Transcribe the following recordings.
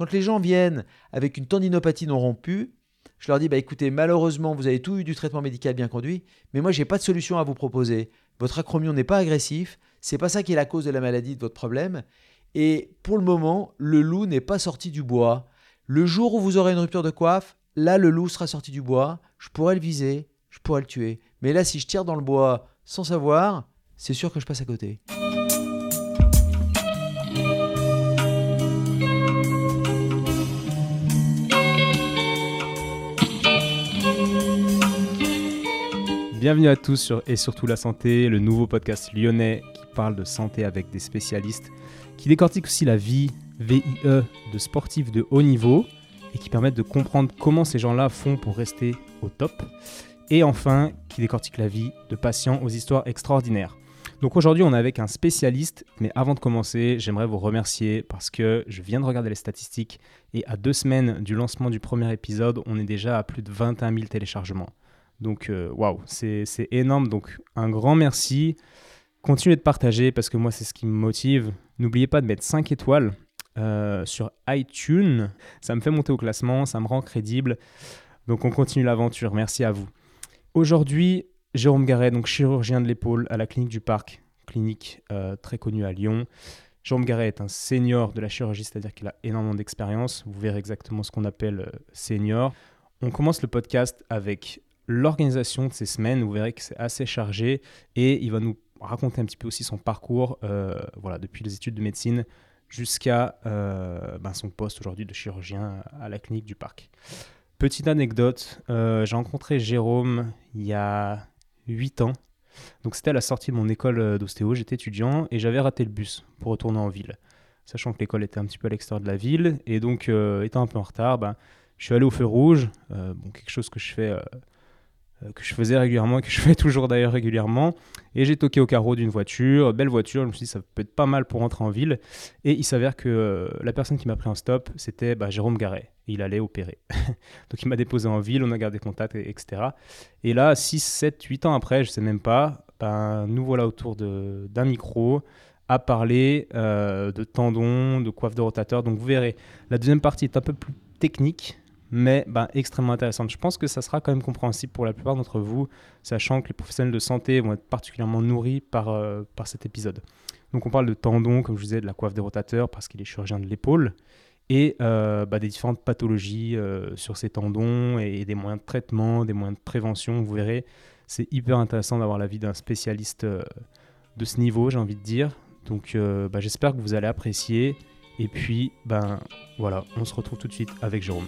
Quand les gens viennent avec une tendinopathie non rompue, je leur dis bah écoutez, malheureusement, vous avez tout eu du traitement médical bien conduit, mais moi j'ai pas de solution à vous proposer. Votre acromion n'est pas agressif, c'est pas ça qui est la cause de la maladie de votre problème. Et pour le moment, le loup n'est pas sorti du bois. Le jour où vous aurez une rupture de coiffe, là le loup sera sorti du bois, je pourrais le viser, je pourrais le tuer. Mais là si je tire dans le bois sans savoir, c'est sûr que je passe à côté. Bienvenue à tous sur Et surtout la santé, le nouveau podcast lyonnais qui parle de santé avec des spécialistes, qui décortique aussi la vie, VIE, de sportifs de haut niveau et qui permettent de comprendre comment ces gens-là font pour rester au top. Et enfin, qui décortique la vie de patients aux histoires extraordinaires. Donc aujourd'hui, on est avec un spécialiste, mais avant de commencer, j'aimerais vous remercier parce que je viens de regarder les statistiques et à deux semaines du lancement du premier épisode, on est déjà à plus de 21 000 téléchargements. Donc, euh, waouh, c'est énorme. Donc, un grand merci. Continuez de partager parce que moi, c'est ce qui me motive. N'oubliez pas de mettre 5 étoiles euh, sur iTunes. Ça me fait monter au classement, ça me rend crédible. Donc, on continue l'aventure. Merci à vous. Aujourd'hui, Jérôme Garret, donc chirurgien de l'épaule à la clinique du Parc, clinique euh, très connue à Lyon. Jérôme Garret est un senior de la chirurgie, c'est-à-dire qu'il a énormément d'expérience. Vous verrez exactement ce qu'on appelle senior. On commence le podcast avec l'organisation de ces semaines. Vous verrez que c'est assez chargé et il va nous raconter un petit peu aussi son parcours, euh, voilà, depuis les études de médecine jusqu'à euh, ben, son poste aujourd'hui de chirurgien à la clinique du parc. Petite anecdote, euh, j'ai rencontré Jérôme il y a 8 ans. Donc c'était à la sortie de mon école d'ostéo, j'étais étudiant et j'avais raté le bus pour retourner en ville. Sachant que l'école était un petit peu à l'extérieur de la ville et donc étant un peu en retard, ben, je suis allé au feu rouge, bon, quelque chose que je fais que je faisais régulièrement, que je fais toujours d'ailleurs régulièrement. Et j'ai toqué au carreau d'une voiture, belle voiture, je me suis dit ça peut être pas mal pour rentrer en ville. Et il s'avère que euh, la personne qui m'a pris en stop, c'était bah, Jérôme Garret. Il allait opérer. Donc il m'a déposé en ville, on a gardé contact, etc. Et là, 6, 7, 8 ans après, je sais même pas, ben, nous voilà autour d'un micro à parler euh, de tendons, de coiffe de rotateur. Donc vous verrez, la deuxième partie est un peu plus technique, mais ben, extrêmement intéressante. Je pense que ça sera quand même compréhensible pour la plupart d'entre vous, sachant que les professionnels de santé vont être particulièrement nourris par, euh, par cet épisode. Donc on parle de tendons, comme je vous disais, de la coiffe des rotateurs, parce qu'il est chirurgien de l'épaule, et euh, bah, des différentes pathologies euh, sur ces tendons, et, des moyens de traitement, des moyens de prévention, vous verrez. C'est hyper intéressant d'avoir l'avis d'un spécialiste de ce niveau, j'ai envie de dire. Donc bah, j'espère que vous allez apprécier. Et puis, ben voilà, on se retrouve tout de suite avec Jérôme.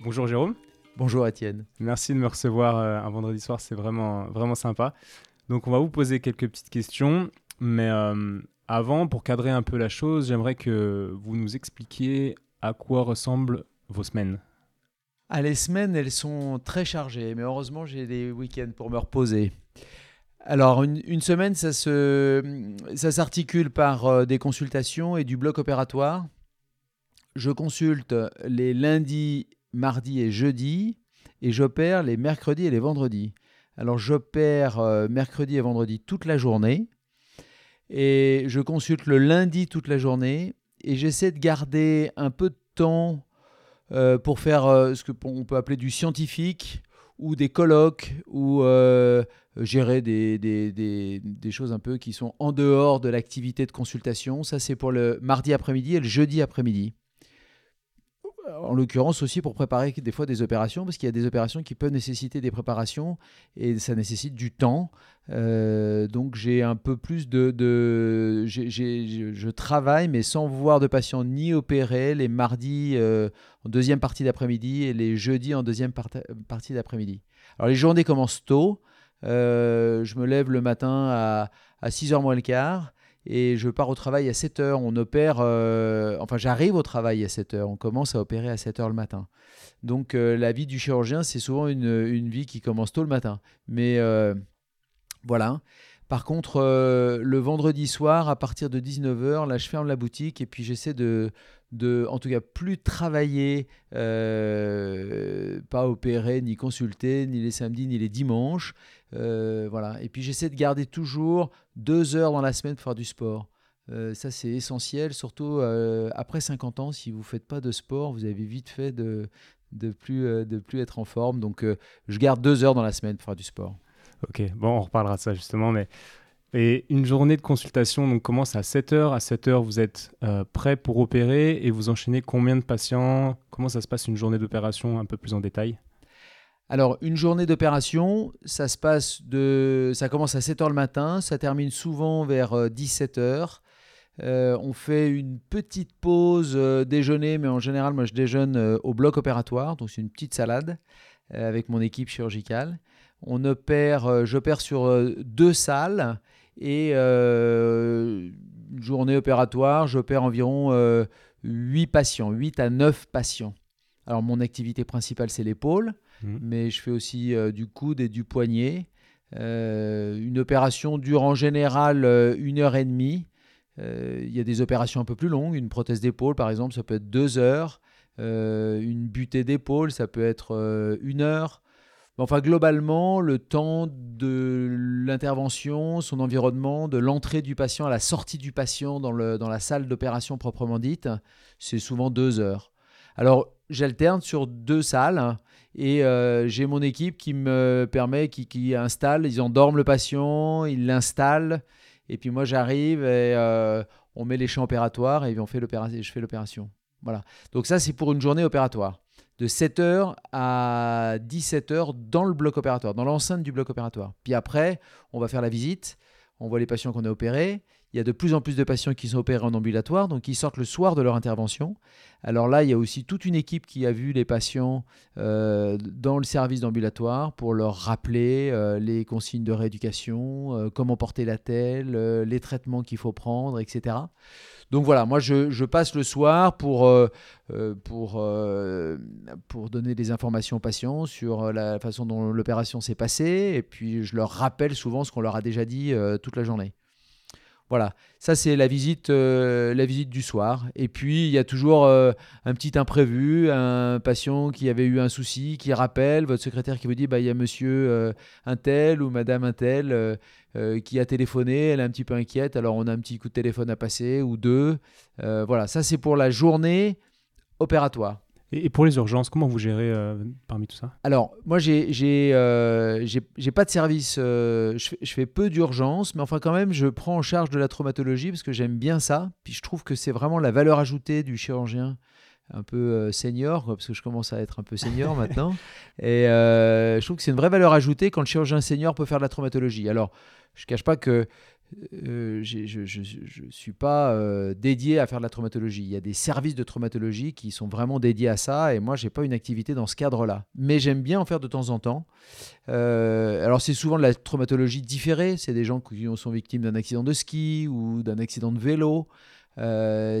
Bonjour Jérôme. Bonjour Étienne. Merci de me recevoir euh, un vendredi soir, c'est vraiment, vraiment sympa. Donc on va vous poser quelques petites questions, mais euh, avant, pour cadrer un peu la chose, j'aimerais que vous nous expliquiez à quoi ressemblent vos semaines. Ah, les semaines, elles sont très chargées, mais heureusement, j'ai des week-ends pour me reposer. Alors, une, semaine, ça, se, ça s'articule par euh, des consultations et du bloc opératoire. Je consulte les lundis, mardis et jeudis, et j'opère les mercredis et les vendredis. Alors, j'opère euh, mercredi et vendredi toute la journée, et je consulte le lundi toute la journée, et j'essaie de garder un peu de temps euh, pour faire euh, ce qu'on peut appeler du scientifique ou des colloques ou euh, gérer des, des, des, des, choses un peu qui sont en dehors de l'activité de consultation. Ça, c'est pour le mardi après-midi et le jeudi après-midi en l'occurrence aussi pour préparer des fois des opérations, parce qu'il y a des opérations qui peuvent nécessiter des préparations et ça nécessite du temps. Euh, donc j'ai un peu plus de... de je travaille, mais sans voir de patients ni opérer les mardis euh, en deuxième partie d'après-midi et les jeudis en deuxième partie d'après-midi. Alors les journées commencent tôt. Euh, je me lève le matin à, à 6h moins le quart et je pars au travail à 7 heures. On opère, euh, enfin j'arrive au travail à 7 heures. On commence à opérer à 7 heures le matin. Donc euh, la vie du chirurgien, c'est souvent une, une, vie qui commence tôt le matin. Mais euh, voilà. Par contre, le vendredi soir, à partir de 19h, là, je ferme la boutique et puis j'essaie de, de, en tout cas, plus travailler, euh, pas opérer, ni consulter, ni les samedis, ni les dimanches. Euh, voilà. Et puis j'essaie de garder toujours deux heures dans la semaine pour faire du sport. Euh, ça, c'est essentiel, surtout après 50 ans. Si vous ne faites pas de sport, vous avez vite fait de de plus, de plus être en forme. Donc, je garde deux heures dans la semaine pour faire du sport. Ok, bon, on reparlera de ça justement, mais et une journée de consultation donc, commence à 7h. À 7h, vous êtes euh, prêt pour opérer et vous enchaînez combien de patients? Comment ça se passe une journée d'opération un peu plus en détail? Alors, une journée d'opération, ça se passe de, ça commence à 7h le matin, ça termine souvent vers 17h. Euh, euh, on fait une petite pause déjeuner, mais en général, moi, je déjeune au bloc opératoire, donc c'est une petite salade avec mon équipe chirurgicale. On opère, j'opère sur deux salles et euh, journée opératoire, j'opère environ 8 euh, patients, 8 à 9 patients. Alors mon activité principale c'est l'épaule, mmh. mais je fais aussi euh, du coude et du poignet. une opération dure en général une heure et demie. Il y a des opérations un peu plus longues. Une prothèse d'épaule, par exemple, ça peut être deux heures. une butée d'épaule, ça peut être une heure. Enfin, globalement, le temps de l'intervention, son environnement, de l'entrée du patient à la sortie du patient dans, la salle d'opération proprement dite, c'est souvent deux heures. Alors, j'alterne sur deux salles et euh, j'ai mon équipe qui me permet, qui, qui, installe, ils endorment le patient, ils l'installent, et puis moi j'arrive et euh, on met les champs opératoires et on fait je fais l'opération. Voilà. Donc ça, c'est pour une journée opératoire de 7h à 17h dans le bloc opératoire, dans l'enceinte du bloc opératoire. Puis après, on va faire la visite, on voit les patients qu'on a opérés. Il y a de plus en plus de patients qui sont opérés en ambulatoire, donc ils sortent le soir de leur intervention. Alors là, il y a aussi toute une équipe qui a vu les patients euh, dans le service d'ambulatoire pour leur rappeler euh, les consignes de rééducation, euh, comment porter la telle, les traitements qu'il faut prendre, etc. Donc voilà, moi je, passe le soir pour, euh, euh, euh, pour donner des informations aux patients sur la façon dont l'opération s'est passée et puis je leur rappelle souvent ce qu'on leur a déjà dit toute la journée. Voilà, ça c'est la visite, euh, la visite du soir. Et puis il y a toujours euh, un petit imprévu, un patient qui avait eu un souci, qui rappelle, votre secrétaire qui vous dit bah il y a monsieur euh, un tel ou madame un tel qui a téléphoné, elle est un petit peu inquiète, alors on a un petit coup de téléphone à passer ou deux. voilà, ça c'est pour la journée opératoire. Et, pour les urgences, comment vous gérez euh, parmi tout ça? Alors, moi, j'ai euh, j'ai pas de service, euh, je, fais, je, fais, peu d'urgences, mais enfin, quand même, je prends en charge de la traumatologie parce que j'aime bien ça. Puis je trouve que c'est vraiment la valeur ajoutée du chirurgien un peu senior, parce que je commence à être un peu senior maintenant. Et je trouve que c'est une vraie valeur ajoutée quand le chirurgien senior peut faire de la traumatologie. Alors, je ne cache pas que euh, je ne suis pas euh, dédié à faire de la traumatologie. Il y a des services de traumatologie qui sont vraiment dédiés à ça, et moi, je n'ai pas une activité dans ce cadre-là. Mais j'aime bien en faire de temps en temps. Euh, alors, c'est souvent de la traumatologie différée. C'est des gens qui sont victimes d'un accident de ski ou d'un accident de vélo.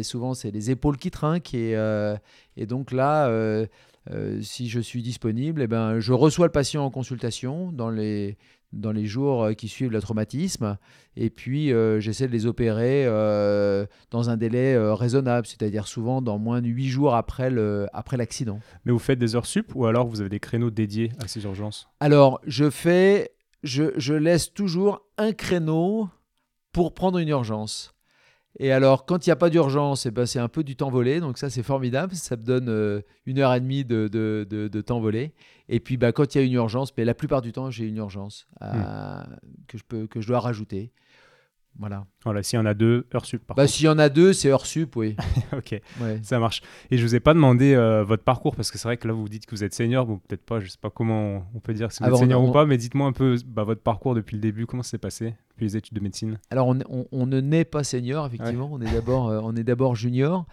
souvent, c'est les épaules qui trinquent. Et, donc là, si je suis disponible, eh ben, je reçois le patient en consultation dans les dans les jours euh, qui suivent le traumatisme. Et puis, euh, j'essaie de les opérer euh, dans un délai raisonnable, c'est-à-dire souvent dans moins de 8 jours après l'accident. Après Mais vous faites des heures sup ou alors vous avez des créneaux dédiés à ces urgences? Alors, je fais, je, je laisse toujours un créneau pour prendre une urgence. Et alors, quand il n'y a pas d'urgence, eh ben, c'est un peu du temps volé. Donc ça, c'est formidable. Ça me donne euh, une heure et demie de, de, de, temps volé. Et puis, bah, quand il y a une urgence, mais la plupart du temps, j'ai une urgence hmm. que, je peux, que je dois rajouter. Voilà. Voilà, s'il y en a deux, heure sup. Bah, s'il y en a deux, c'est heure sup, oui. ok, ça marche. Et je vous ai pas demandé euh, votre parcours parce que c'est vrai que là vous dites que vous êtes senior, bon peut-être pas, je sais pas comment on peut dire si vous êtes senior ou pas, mais dites-moi un peu bah, votre parcours depuis le début, comment ça s'est passé depuis les études de médecine? Alors on, on, ne naît pas senior effectivement, on est d'abord euh, on est d'abord junior.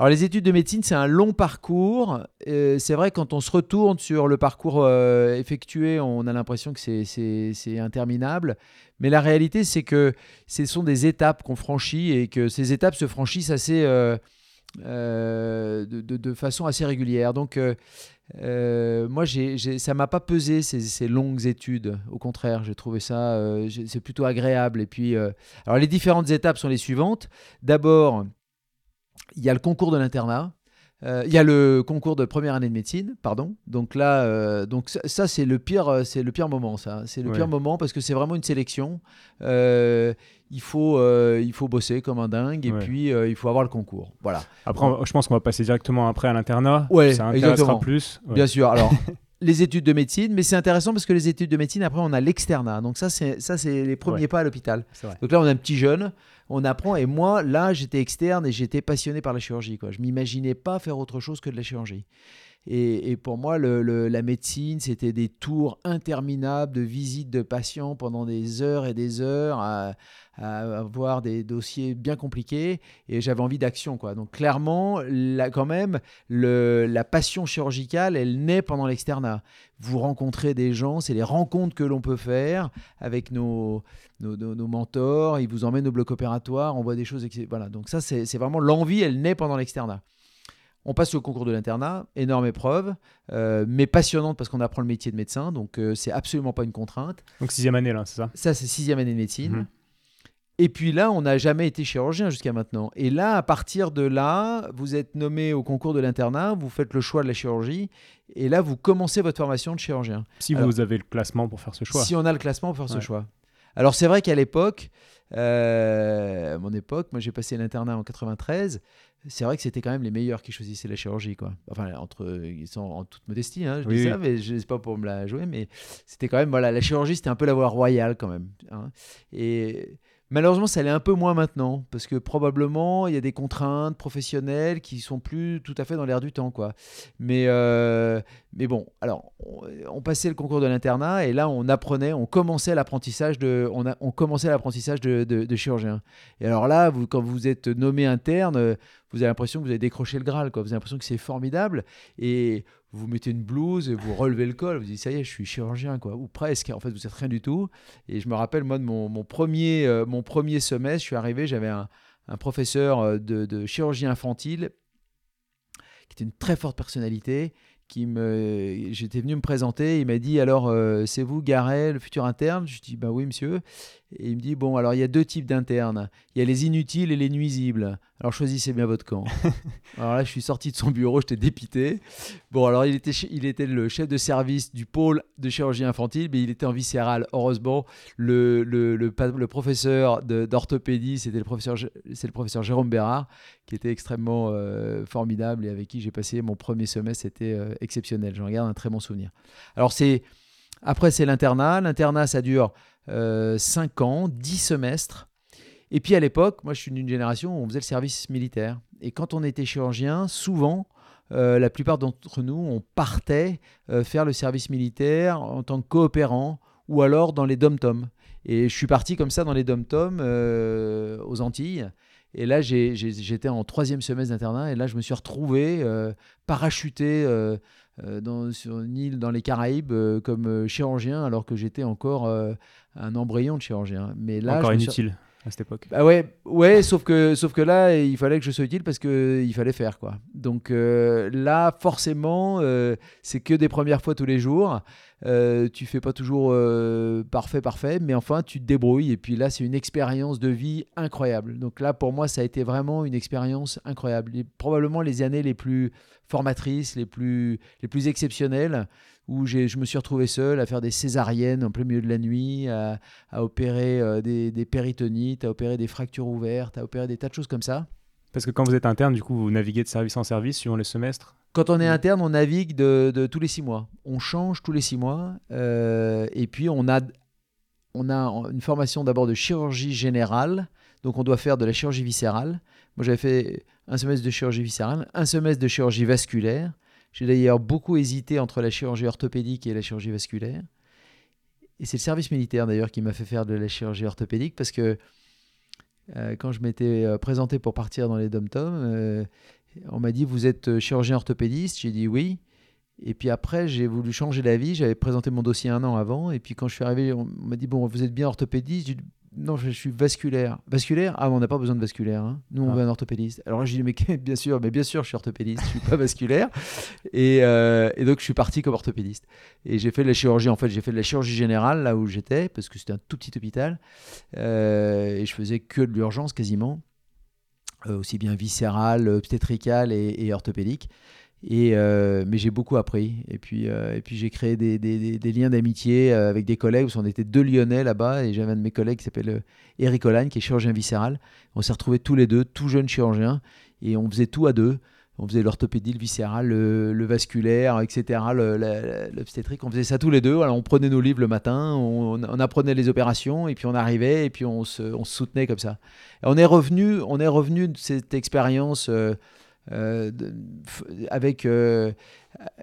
Alors les études de médecine, c'est un long parcours. Euh, c'est vrai quand on se retourne sur le parcours euh, effectué, on a l'impression que c'est interminable. Mais la réalité, c'est que ce sont des étapes qu'on franchit et que ces étapes se franchissent assez, euh, de, façon assez régulière. Donc moi, ça m'a pas pesé ces, ces, longues études. Au contraire, j'ai trouvé ça, c'est plutôt agréable. Et puis, alors les différentes étapes sont les suivantes. D'abord, il y a le concours de l'internat. Euh, Il y a le concours de première année de médecine, pardon. Donc là, euh, donc ça, ça, c'est le pire, euh, c'est le pire moment, ça. C'est le Ouais. pire moment parce que c'est vraiment une sélection. Euh, il faut, il faut bosser comme un dingue et Ouais. puis il faut avoir le concours. Voilà. Après, on- je pense qu'on va passer directement après à l'internat. Ouais, ça intéressera exactement. plus. Ouais. Bien sûr. Alors, les études de médecine, mais c'est intéressant parce que les études de médecine, après, on a l'externat. Donc ça, c'est ça, c'est les premiers pas à l'hôpital. Donc là, on a un petit jeune, on apprend. Et moi, là, j'étais externe et j'étais passionné par la chirurgie. Quoi. Je m'imaginais pas faire autre chose que de la chirurgie. Et, pour moi, la médecine, c'était des tours interminables de visites de patients pendant des heures et des heures, à, à avoir des dossiers bien compliqués. Et j'avais envie d'action. quoi. Donc clairement, quand même, la passion chirurgicale, elle naît pendant l'externat. Vous rencontrez des gens, c'est les rencontres que l'on peut faire avec nos, mentors, ils vous emmènent au bloc opératoire, on voit des choses. Voilà, donc ça, c'est vraiment l'envie, elle naît pendant l'externat. On passe au concours de l'internat, énorme épreuve, euh, mais passionnante parce qu'on apprend le métier de médecin, donc euh, c'est absolument pas une contrainte. Donc sixième année là, c'est ça? Ça, c'est sixième année de médecine. Mhm. Et puis là, on n'a jamais été chirurgien jusqu'à maintenant. Et là, à partir de là, vous êtes nommé au concours de l'internat, vous faites le choix de la chirurgie, et là, vous commencez votre formation de chirurgien. Si Alors- vous avez le classement pour faire ce choix. Si on a le classement pour faire Ouais. ce choix. Alors c'est vrai qu'à l'époque, euh, à mon époque, moi j'ai passé l'internat en 93. C'est vrai que c'était quand même les meilleurs qui choisissaient la chirurgie, quoi. Enfin, entre, ils sont en toute modestie, hein, je Oui, dis oui. ça, mais je sais pas pour me la jouer, mais c'était quand même, voilà, la chirurgie c'était un peu la voie royale quand même. hein. Et malheureusement, ça l'est un peu moins maintenant, parce que probablement il y a des contraintes professionnelles qui sont plus tout à fait dans l'air du temps, quoi. Mais, euh, mais bon, alors, on, passait le concours de l'internat et là, on apprenait, on commençait l'apprentissage de, on, on de, de- chirurgien. Et alors là, vous, quand vous êtes nommé interne, vous avez l'impression que vous avez décroché le Graal, quoi. Vous avez l'impression que c'est formidable et vous mettez une blouse et vous relevez le col. Vous dites, ça y est, je suis chirurgien, quoi. Ou presque. En fait, vous êtes rien du tout. Et je me rappelle, moi, de mon, premier, euh, mon premier semestre, je suis arrivé, j'avais un, professeur euh, de, chirurgie infantile qui était une très forte personnalité. Qui me, j'étais venu me présenter, il m'a dit alors euh, c'est vous Garet, le futur interne? Je dis bah oui monsieur. Et il me dit bon alors il y a deux types d'internes, il y a les inutiles et les nuisibles. Alors choisissez bien votre camp. alors là je suis sorti de son bureau, j'étais dépité. Bon alors il était, il était le chef de service du pôle de chirurgie infantile, mais il était en viscéral. Heureusement le, le, le, professeur d'orthopédie c'était le professeur, c'est le professeur Jérôme Bérard qui était extrêmement euh, formidable et avec qui j'ai passé mon premier semestre, c'était euh, exceptionnel. J'en garde un très bon souvenir. Alors c'est après c'est l'internat. L'internat ça dure 5 ans, 10 semestres. Et puis à l'époque, moi je suis d'une génération où on faisait le service militaire. Et quand on était chirurgien, souvent, euh, la plupart d'entre nous, on partait euh, faire le service militaire en tant que coopérant ou alors dans les dom-toms. Et je suis parti comme ça dans les dom-toms euh, aux Antilles. Et là, j'étais en troisième semestre d'internat et là, je me suis retrouvé parachuté dans, sur une île dans les Caraïbes comme chirurgien alors que j'étais encore un embryon de chirurgien. Mais là, Encore suis- inutile à cette époque. bah ouais, ouais, sauf que, sauf que là, il fallait que je sois utile parce que il fallait faire quoi. Donc euh, là, forcément, euh, c'est que des premières fois tous les jours. Euh, tu fais pas toujours euh, parfait, parfait, mais enfin, tu te débrouilles. Et puis là, c'est une expérience de vie incroyable. Donc là, pour moi, ça a été vraiment une expérience incroyable. Et probablement les années les plus formatrices, les plus, les plus exceptionnelles, où j'ai- je me suis retrouvé seul à faire des césariennes en plein milieu de la nuit, à, à opérer euh, des, des péritonites, à opérer des fractures ouvertes, à opérer des tas de choses comme ça. Parce que quand vous êtes interne, du coup, vous naviguez de service en service suivant les semestres. Quand on est interne, on navigue de, de tous les six mois. On change tous les six mois. euh, et puis, on a, on a une formation d'abord de chirurgie générale. Donc, on doit faire de la chirurgie viscérale. Moi, j'avais fait un semestre de chirurgie viscérale, un semestre de chirurgie vasculaire. J'ai d'ailleurs beaucoup hésité entre la chirurgie orthopédique et la chirurgie vasculaire. Et c'est le service militaire d'ailleurs qui m'a fait faire de la chirurgie orthopédique parce que euh, quand je m'étais euh, présenté pour partir dans les dom-toms, euh, on m'a dit Vous êtes euh, chirurgien orthopédiste? J'ai dit oui. Et puis après, j'ai voulu changer d'avis. J'avais présenté mon dossier un an avant. Et puis quand je suis arrivé, on m'a dit Bon, vous êtes bien orthopédiste? Non, je suis vasculaire. Vasculaire Ah, mais on n'a pas besoin de vasculaire. hein. Nous, on Ah. veut un orthopédiste. Alors là, j'ai dit Mais bien sûr, mais bien sûr, je suis orthopédiste. Je suis pas vasculaire. Et, euh, et donc, je suis parti comme orthopédiste. Et j'ai fait de la chirurgie. En fait, j'ai fait de la chirurgie générale là où j'étais, parce que c'était un tout petit hôpital. Euh, et je faisais que de l'urgence quasiment. aussi bien viscéral, obstétrical et, et orthopédique. Et, euh, mais j'ai beaucoup appris. Et puis, euh, et puis j'ai créé des, des, liens d'amitié euh, avec des collègues. Parce qu'on était deux Lyonnais là-bas. Et j'avais un de mes collègues qui s'appelle Eric Olagne, qui est chirurgien viscéral. On s'est retrouvés tous les deux, tout jeunes chirurgiens. Et on faisait tout à deux. On faisait l'orthopédie, le viscéral, le, vasculaire, etc., l'obstétrique. On faisait ça tous les deux. Alors on prenait nos livres le matin, on, apprenait les opérations, et puis on arrivait, et puis on se, on soutenait comme ça. Et on est revenu, on est revenu de cette expérience. Avec, euh,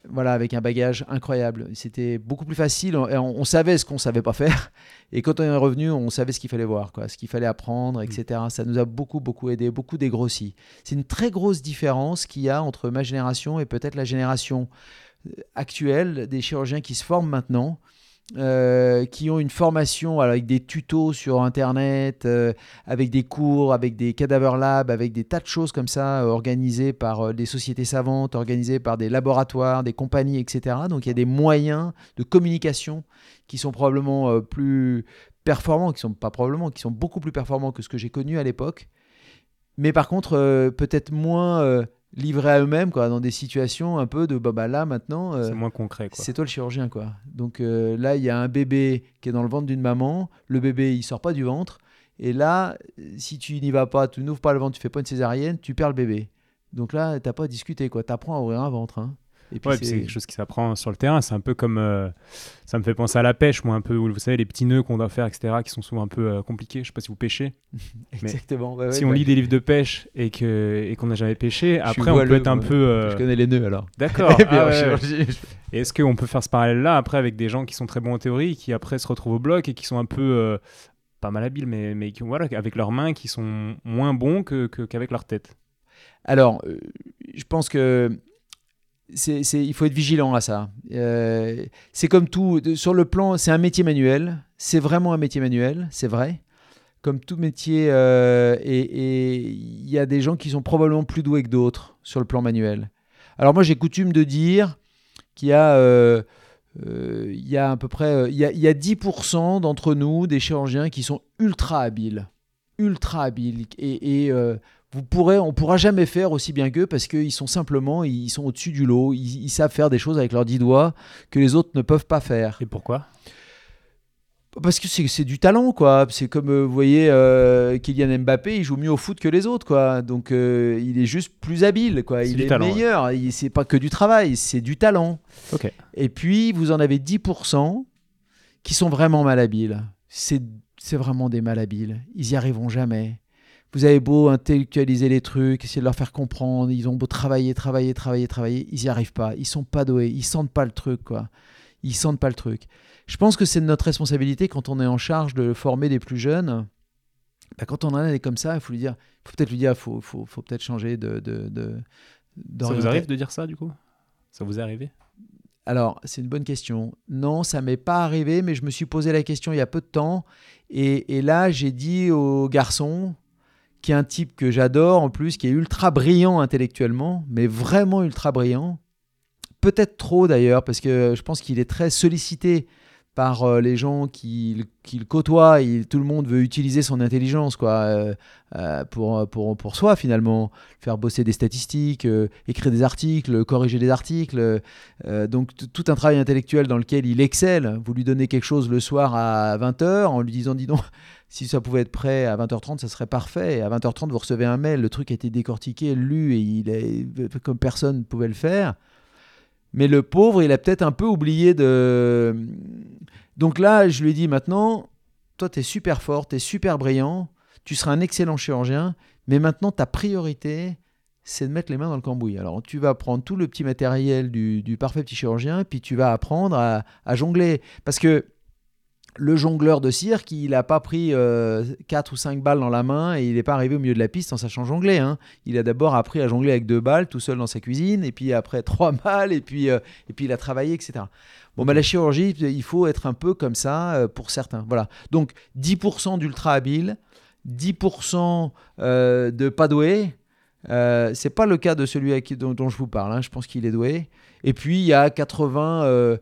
voilà, avec un bagage incroyable. C'était beaucoup plus facile. On, on, savait ce qu'on savait pas faire. Et quand on est revenu, on savait ce qu'il fallait voir, quoi, ce qu'il fallait apprendre, etc. Mm. Ça nous a beaucoup, beaucoup aidé, beaucoup dégrossi. C'est une très grosse différence qu'il y a entre ma génération et peut-être la génération euh, actuelle des chirurgiens qui se forment maintenant. Euh, qui ont une formation avec des tutos sur Internet, euh, avec des cours, avec des cadaver labs, avec des tas de choses comme ça, euh, organisées par des sociétés savantes, organisées par des laboratoires, des compagnies, etc. Donc il y a des moyens de communication qui sont probablement plus performants, qui sont pas probablement, qui sont beaucoup plus performants que ce que j'ai connu à l'époque. Mais par contre, peut-être moins livrés à eux-mêmes quoi dans des situations un peu de bah, bah là maintenant euh, c'est moins concret c'est toi le chirurgien quoi. Donc euh, là il y a un bébé qui est dans le ventre d'une maman. Le bébé il sort pas du ventre. Et là si tu n'y vas pas tu n'ouvres pas le ventre tu fais pas une césarienne tu perds le bébé. Donc là t'as pas à discuter quoi. Apprends à ouvrir un ventre hein. Et puis c'est quelque chose qui s'apprend sur le terrain. C'est un peu comme. Euh, ça me fait penser à la pêche, moi, un peu. Vous savez, les petits nœuds qu'on doit faire, etc., qui sont souvent un peu euh, compliqués. Je sais pas si vous pêchez. Exactement. si on lit des livres de pêche et qu'on et qu'on n'a jamais pêché, après, on peut être un peu. Euh, Je connais les nœuds alors. D'accord. ah, Est-ce qu'on peut faire ce parallèle-là après avec des gens qui sont très bons en théorie, qui après se retrouvent au bloc et qui sont un peu. pas mal habiles, mais, mais qui, voilà, avec leurs mains qui sont moins bons qu'avec que, leur tête? Alors, je pense que c'est, il faut être vigilant à ça. Euh, c'est comme tout, sur le plan, c'est un métier manuel, c'est vraiment un métier manuel, c'est vrai. Comme tout métier, euh, et il y a des gens qui sont probablement plus doués que d'autres sur le plan manuel. Alors moi, j'ai coutume de dire qu'il y a, euh, il y a à peu près, il y y a 10% d'entre nous, des chirurgiens, qui sont ultra habiles, ultra habiles, et vous pourrez, on pourra jamais faire aussi bien qu'eux parce qu'ils sont simplement, ils sont au-dessus du lot, ils, savent faire des choses avec leurs dix doigts que les autres ne peuvent pas faire. Et pourquoi? Parce que c'est du talent, quoi. C'est comme, euh, vous voyez, euh, Kylian Mbappé, il joue mieux au foot que les autres, quoi. Donc, euh, il est juste plus habile, quoi. Il est meilleur. C'est pas que du travail, c'est du talent. Et puis, vous en avez 10% qui sont vraiment malhabiles. C'est vraiment des malhabiles. Ils y arriveront jamais. Vous avez beau intellectualiser les trucs, essayer de leur faire comprendre, ils ont beau travailler, travailler, travailler, travailler, ils n'y arrivent pas. Ils sont pas doués, ils sentent pas le truc, quoi. Ils sentent pas le truc. Je pense que c'est notre responsabilité quand on est en charge de former des plus jeunes. Bah, quand on en a des comme ça, il faut lui dire, faut peut-être lui dire, faut, faut, faut peut-être changer de, de, de Ça vous arrive de dire ça, du coup? Ça vous est arrivé? Alors, c'est une bonne question. Non, ça m'est pas arrivé, mais je me suis posé la question il y a peu de temps. Et, et là, j'ai dit aux garçons, qui est un type que j'adore en plus, qui est ultra brillant intellectuellement, mais vraiment ultra brillant. Peut-être trop d'ailleurs, parce que je pense qu'il est très sollicité par euh, les gens qu'il côtoie. tout le monde veut utiliser son intelligence quoi, euh, euh, pour, pour, pour soi finalement. Faire bosser des statistiques, écrire des articles, corriger des articles. donc tout un travail intellectuel dans lequel il excelle. Vous lui donnez quelque chose le soir à 20h en lui disant dis donc si ça pouvait être prêt à 20h30, ça serait parfait. Et à 20h30, vous recevez un mail, le truc a été décortiqué, lu, et il est comme personne ne pouvait le faire. Mais le pauvre, il a peut-être un peu oublié de. Donc là, je lui ai dit maintenant, toi, tu es super fort, tu es super brillant, tu seras un excellent chirurgien, mais maintenant, ta priorité, c'est de mettre les mains dans le cambouis. Alors, tu vas prendre tout le petit matériel du, parfait petit chirurgien, puis tu vas apprendre à, à jongler. Parce que le jongleur de cirque, il n'a pas pris 4 euh, ou 5 balles dans la main et il n'est pas arrivé au milieu de la piste en sachant jongler. Hein. Il a d'abord appris à jongler avec deux balles tout seul dans sa cuisine, et puis après trois balles, et puis, euh, et puis il a travaillé, etc. Bon, bah, la chirurgie, il faut être un peu comme ça euh, pour certains. Voilà. Donc 10% d'ultra habile, 10% de pas doué. c'est pas le cas de celui dont, je vous parle. Hein. Je pense qu'il est doué. Et puis, il y a 80,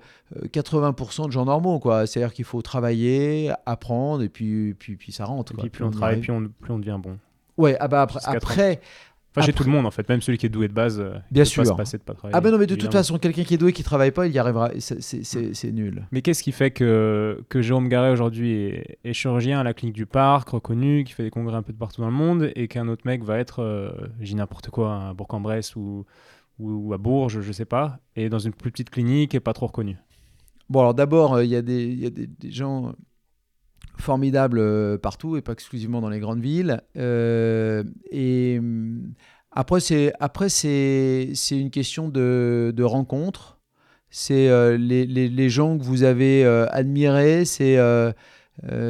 80 euh, de gens normaux. quoi. C'est-à-dire qu'il faut travailler, apprendre, et puis, puis, puis ça rentre. Et puis, plus on travaille, plus on, plus on devient bon. Ouais, ah bah après Enfin, chez tout le monde en fait, même celui qui est doué de base, euh, il Bien peut pas sûr. se passer de pas travailler. ah ben non mais de toute façon quelqu'un qui est doué qui travaille pas, il y arrivera. C'est- c'est nul. Mais qu'est-ce qui fait que, que Jérôme Garret aujourd'hui est, est chirurgien à la clinique du Parc, reconnu, qui fait des congrès un peu de partout dans le monde, et qu'un autre mec va être, euh, dis n'importe quoi, à Bourg-en-Bresse ou, ou, ou à Bourges, je sais pas, et dans une plus petite clinique et pas trop reconnu? Bon alors d'abord euh, il y a des il y a des, des gens formidables euh, partout et pas exclusivement dans les grandes villes. Euh, et hum, après c'est après c'est c'est une question de, de rencontre. C'est euh, les, les, les gens que vous avez admirés. C'est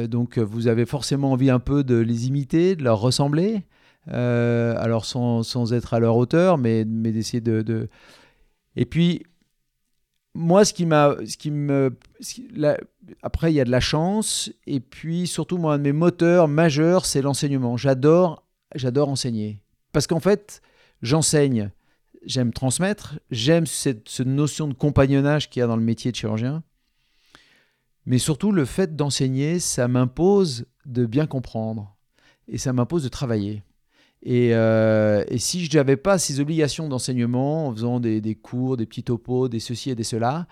donc vous avez forcément envie un peu de les imiter, de leur ressembler. Alors sans, sans être à leur hauteur, mais, mais d'essayer de, de- Et puis moi, ce qui m'a, ce qui me, après il y a de la chance, et puis surtout moi un de mes moteurs majeurs, c'est l'enseignement. J'adore, j'adore enseigner, parce qu'en fait, j'enseigne, j'aime transmettre, j'aime cette notion de compagnonnage qu'il y a dans le métier de chirurgien, mais surtout le fait d'enseigner, ça m'impose de bien comprendre, et ça m'impose de travailler. Et, euh, et si je n'avais pas ces obligations d'enseignement, en faisant des, cours, des petits topos, des ceci et des cela,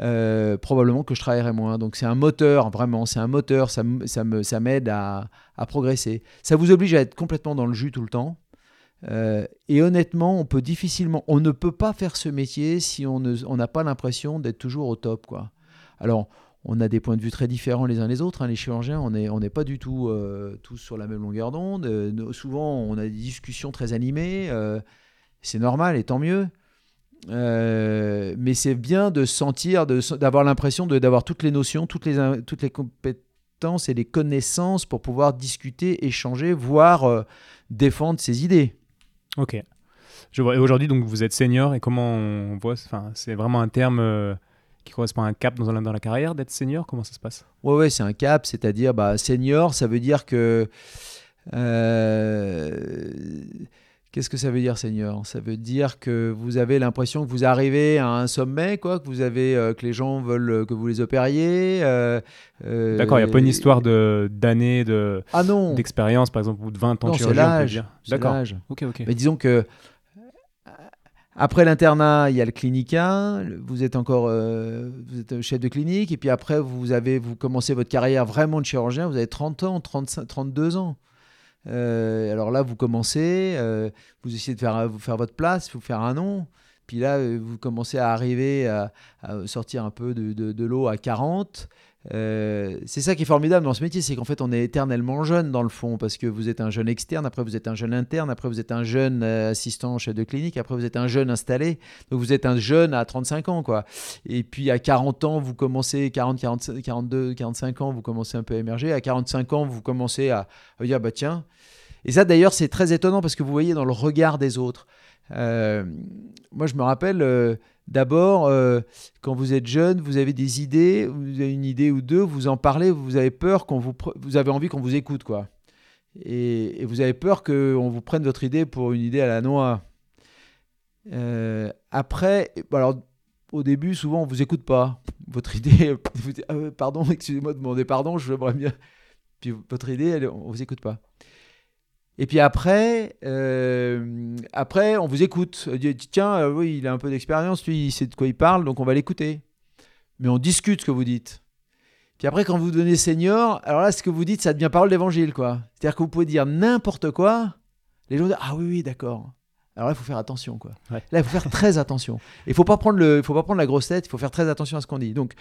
euh, probablement que je travaillerais moins. Donc c'est un moteur, vraiment, c'est un moteur, ça, ça me- ça m'aide à, à progresser. Ça vous oblige à être complètement dans le jus tout le temps. Euh, et honnêtement, on peut difficilement, on ne peut pas faire ce métier si on n'a pas l'impression d'être toujours au top. Quoi. Alors, on a des points de vue très différents les uns les autres. hein, les chirurgiens, on n'est on n'est pas du tout euh, tous sur la même longueur d'onde. Euh, souvent, on a des discussions très animées. euh, c'est normal et tant mieux. Mais c'est bien de sentir, d'avoir l'impression d'avoir toutes les notions, toutes les, compétences et les connaissances pour pouvoir discuter, échanger, voire défendre ses idées. Ok. Aujourd'hui, donc, vous êtes senior, et comment on voit, c'est vraiment un terme qui correspond à un cap dans la, dans la carrière d'être senior Comment ça se passe? Ouais, ouais, c'est un cap, c'est-à-dire bah, senior, ça veut dire que. euh, Qu'est-ce que ça veut dire senior? Ça veut dire que vous avez l'impression que vous arrivez à un sommet, quoi, que vous avez euh, que les gens veulent que vous les opériez. euh, euh, D'accord, il n'y a pas une histoire de- d'années de, Ah non, d'expérience, par exemple, ou de 20 ans non, de c'est l'âge. D'accord. Ok, ok. Mais disons que euh, après l'internat, il y a le clinica, vous êtes encore euh, chef de clinique, et puis après, vous, avez, vous commencez votre carrière vraiment de chirurgien, vous avez 30 ans, 35, 32 ans. Euh, alors là, vous commencez, euh, vous essayez de faire, vous faire votre place, vous faire un nom. Puis là, vous commencez à arriver à, sortir un peu de l'eau à 40. Euh, c'est ça qui est formidable dans ce métier, c'est qu'en fait on est éternellement jeune dans le fond, parce que vous êtes un jeune externe, après vous êtes un jeune interne, après vous êtes un jeune euh, assistant chef de clinique, après vous êtes un jeune installé, donc vous êtes un jeune à 35 ans quoi. Et puis à 40 ans, vous commencez, 40, 40, 42, 45 ans, vous commencez un peu à émerger, à 45 ans, vous commencez à, dire bah tiens. Et ça d'ailleurs c'est très étonnant parce que vous voyez dans le regard des autres. Euh, moi je me rappelle... D'abord, euh, quand vous êtes jeune, vous avez des idées, vous avez une idée ou deux, vous en parlez, vous avez peur qu'on vous, vous avez envie qu'on vous écoute, quoi. Et, vous avez peur qu'on vous prenne votre idée pour une idée à la noix. Euh, après, alors au début, souvent on vous écoute pas. Votre idée, vous dites, ouais, pardon, excusez-moi de demander pardon, je voudrais bien. Puis votre idée, elle, on vous écoute pas. Et puis après, euh, après, on vous écoute. Dit, Tiens, euh, oui, il a un peu d'expérience, lui, il sait de quoi il parle, donc on va l'écouter. Mais on discute ce que vous dites. Puis après, quand vous devenez senior, alors là, ce que vous dites, ça devient parole d'évangile, quoi. C'est-à-dire que vous pouvez dire n'importe quoi. Les gens disent Ah oui, oui, d'accord. Alors là, il faut faire attention, quoi. Ouais. Là, il faut faire très attention. Il faut pas prendre le, il faut pas prendre la grosse tête. Il faut faire très attention à ce qu'on dit. Donc,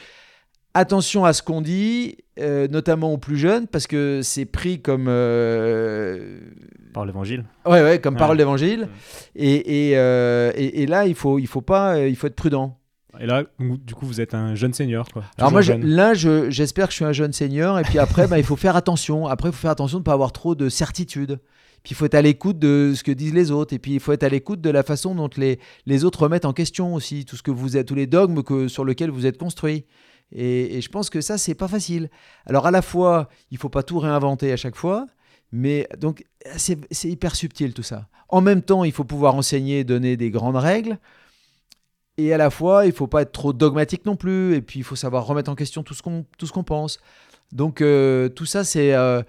attention à ce qu'on dit, euh, notamment aux plus jeunes, parce que c'est pris comme euh, Par l'évangile. Ouais, ouais, comme Ouais. parole d'évangile. Et, et, euh, et, et là, il faut, il faut pas, euh, il faut être prudent. Et là, du coup, vous êtes un jeune senior, quoi. Alors moi, je- là, je- j'espère que je suis un jeune senior. Et puis après, bah, il faut faire attention. Après, il faut faire attention de ne pas avoir trop de certitude. Puis il faut être à l'écoute de ce que disent les autres. Et puis il faut être à l'écoute de la façon dont les, les autres remettent en question aussi tout ce que vous êtes, tous les dogmes que, sur lesquels vous êtes construit. Et, je pense que ça, c'est pas facile. Alors à la fois, il faut pas tout réinventer à chaque fois. Mais donc, c'est hyper subtil tout ça. En même temps, il faut pouvoir enseigner, donner des grandes règles. et à la fois, il faut pas être trop dogmatique non plus. Et puis, il faut savoir remettre en question tout ce qu'on pense. Donc euh, tout ça, c'est euh,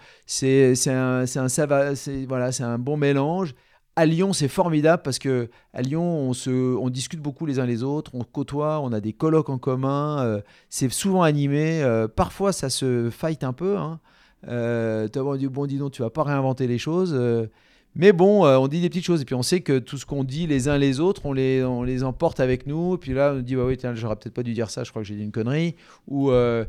un, un, voilà, c'est un bon mélange. À Lyon, c'est formidable parce que à Lyon, on, se, on discute beaucoup les uns les autres, on côtoie, on a des colloques en commun. euh, c'est souvent animé. euh, parfois, ça se fight un peu. Hein. Euh, tu vas dit bon, dis donc, tu vas pas réinventer les choses. Mais bon, euh, on dit des petites choses et puis on sait que tout ce qu'on dit les uns les autres, on les, emporte avec nous. Et puis là, on dit bah oui, tiens, j'aurais peut-être pas dû dire ça. Je crois que j'ai dit une connerie. Ou euh,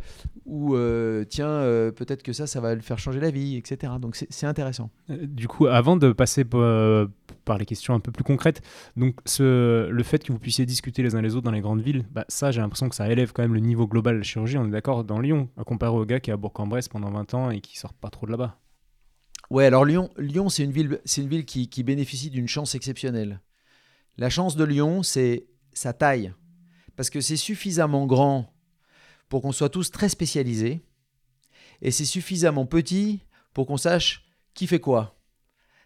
ou euh, tiens, peut-être que ça, ça va le faire changer la vie, etc. Donc c'est intéressant. Du coup, avant de passer par les questions un peu plus concrètes, donc le fait que vous puissiez discuter les uns les autres dans les grandes villes, bah, ça, j'ai l'impression que ça élève quand même le niveau global de la chirurgie. On est d'accord dans Lyon, à comparer au gars qui est à Bourg-en-Bresse pendant 20 ans et qui sort pas trop de là-bas. Ouais, alors Lyon, Lyon c'est une ville, c'est une ville qui, qui bénéficie d'une chance exceptionnelle. La chance de Lyon, c'est sa taille. Parce que c'est suffisamment grand pour qu'on soit tous très spécialisés. Et c'est suffisamment petit pour qu'on sache qui fait quoi.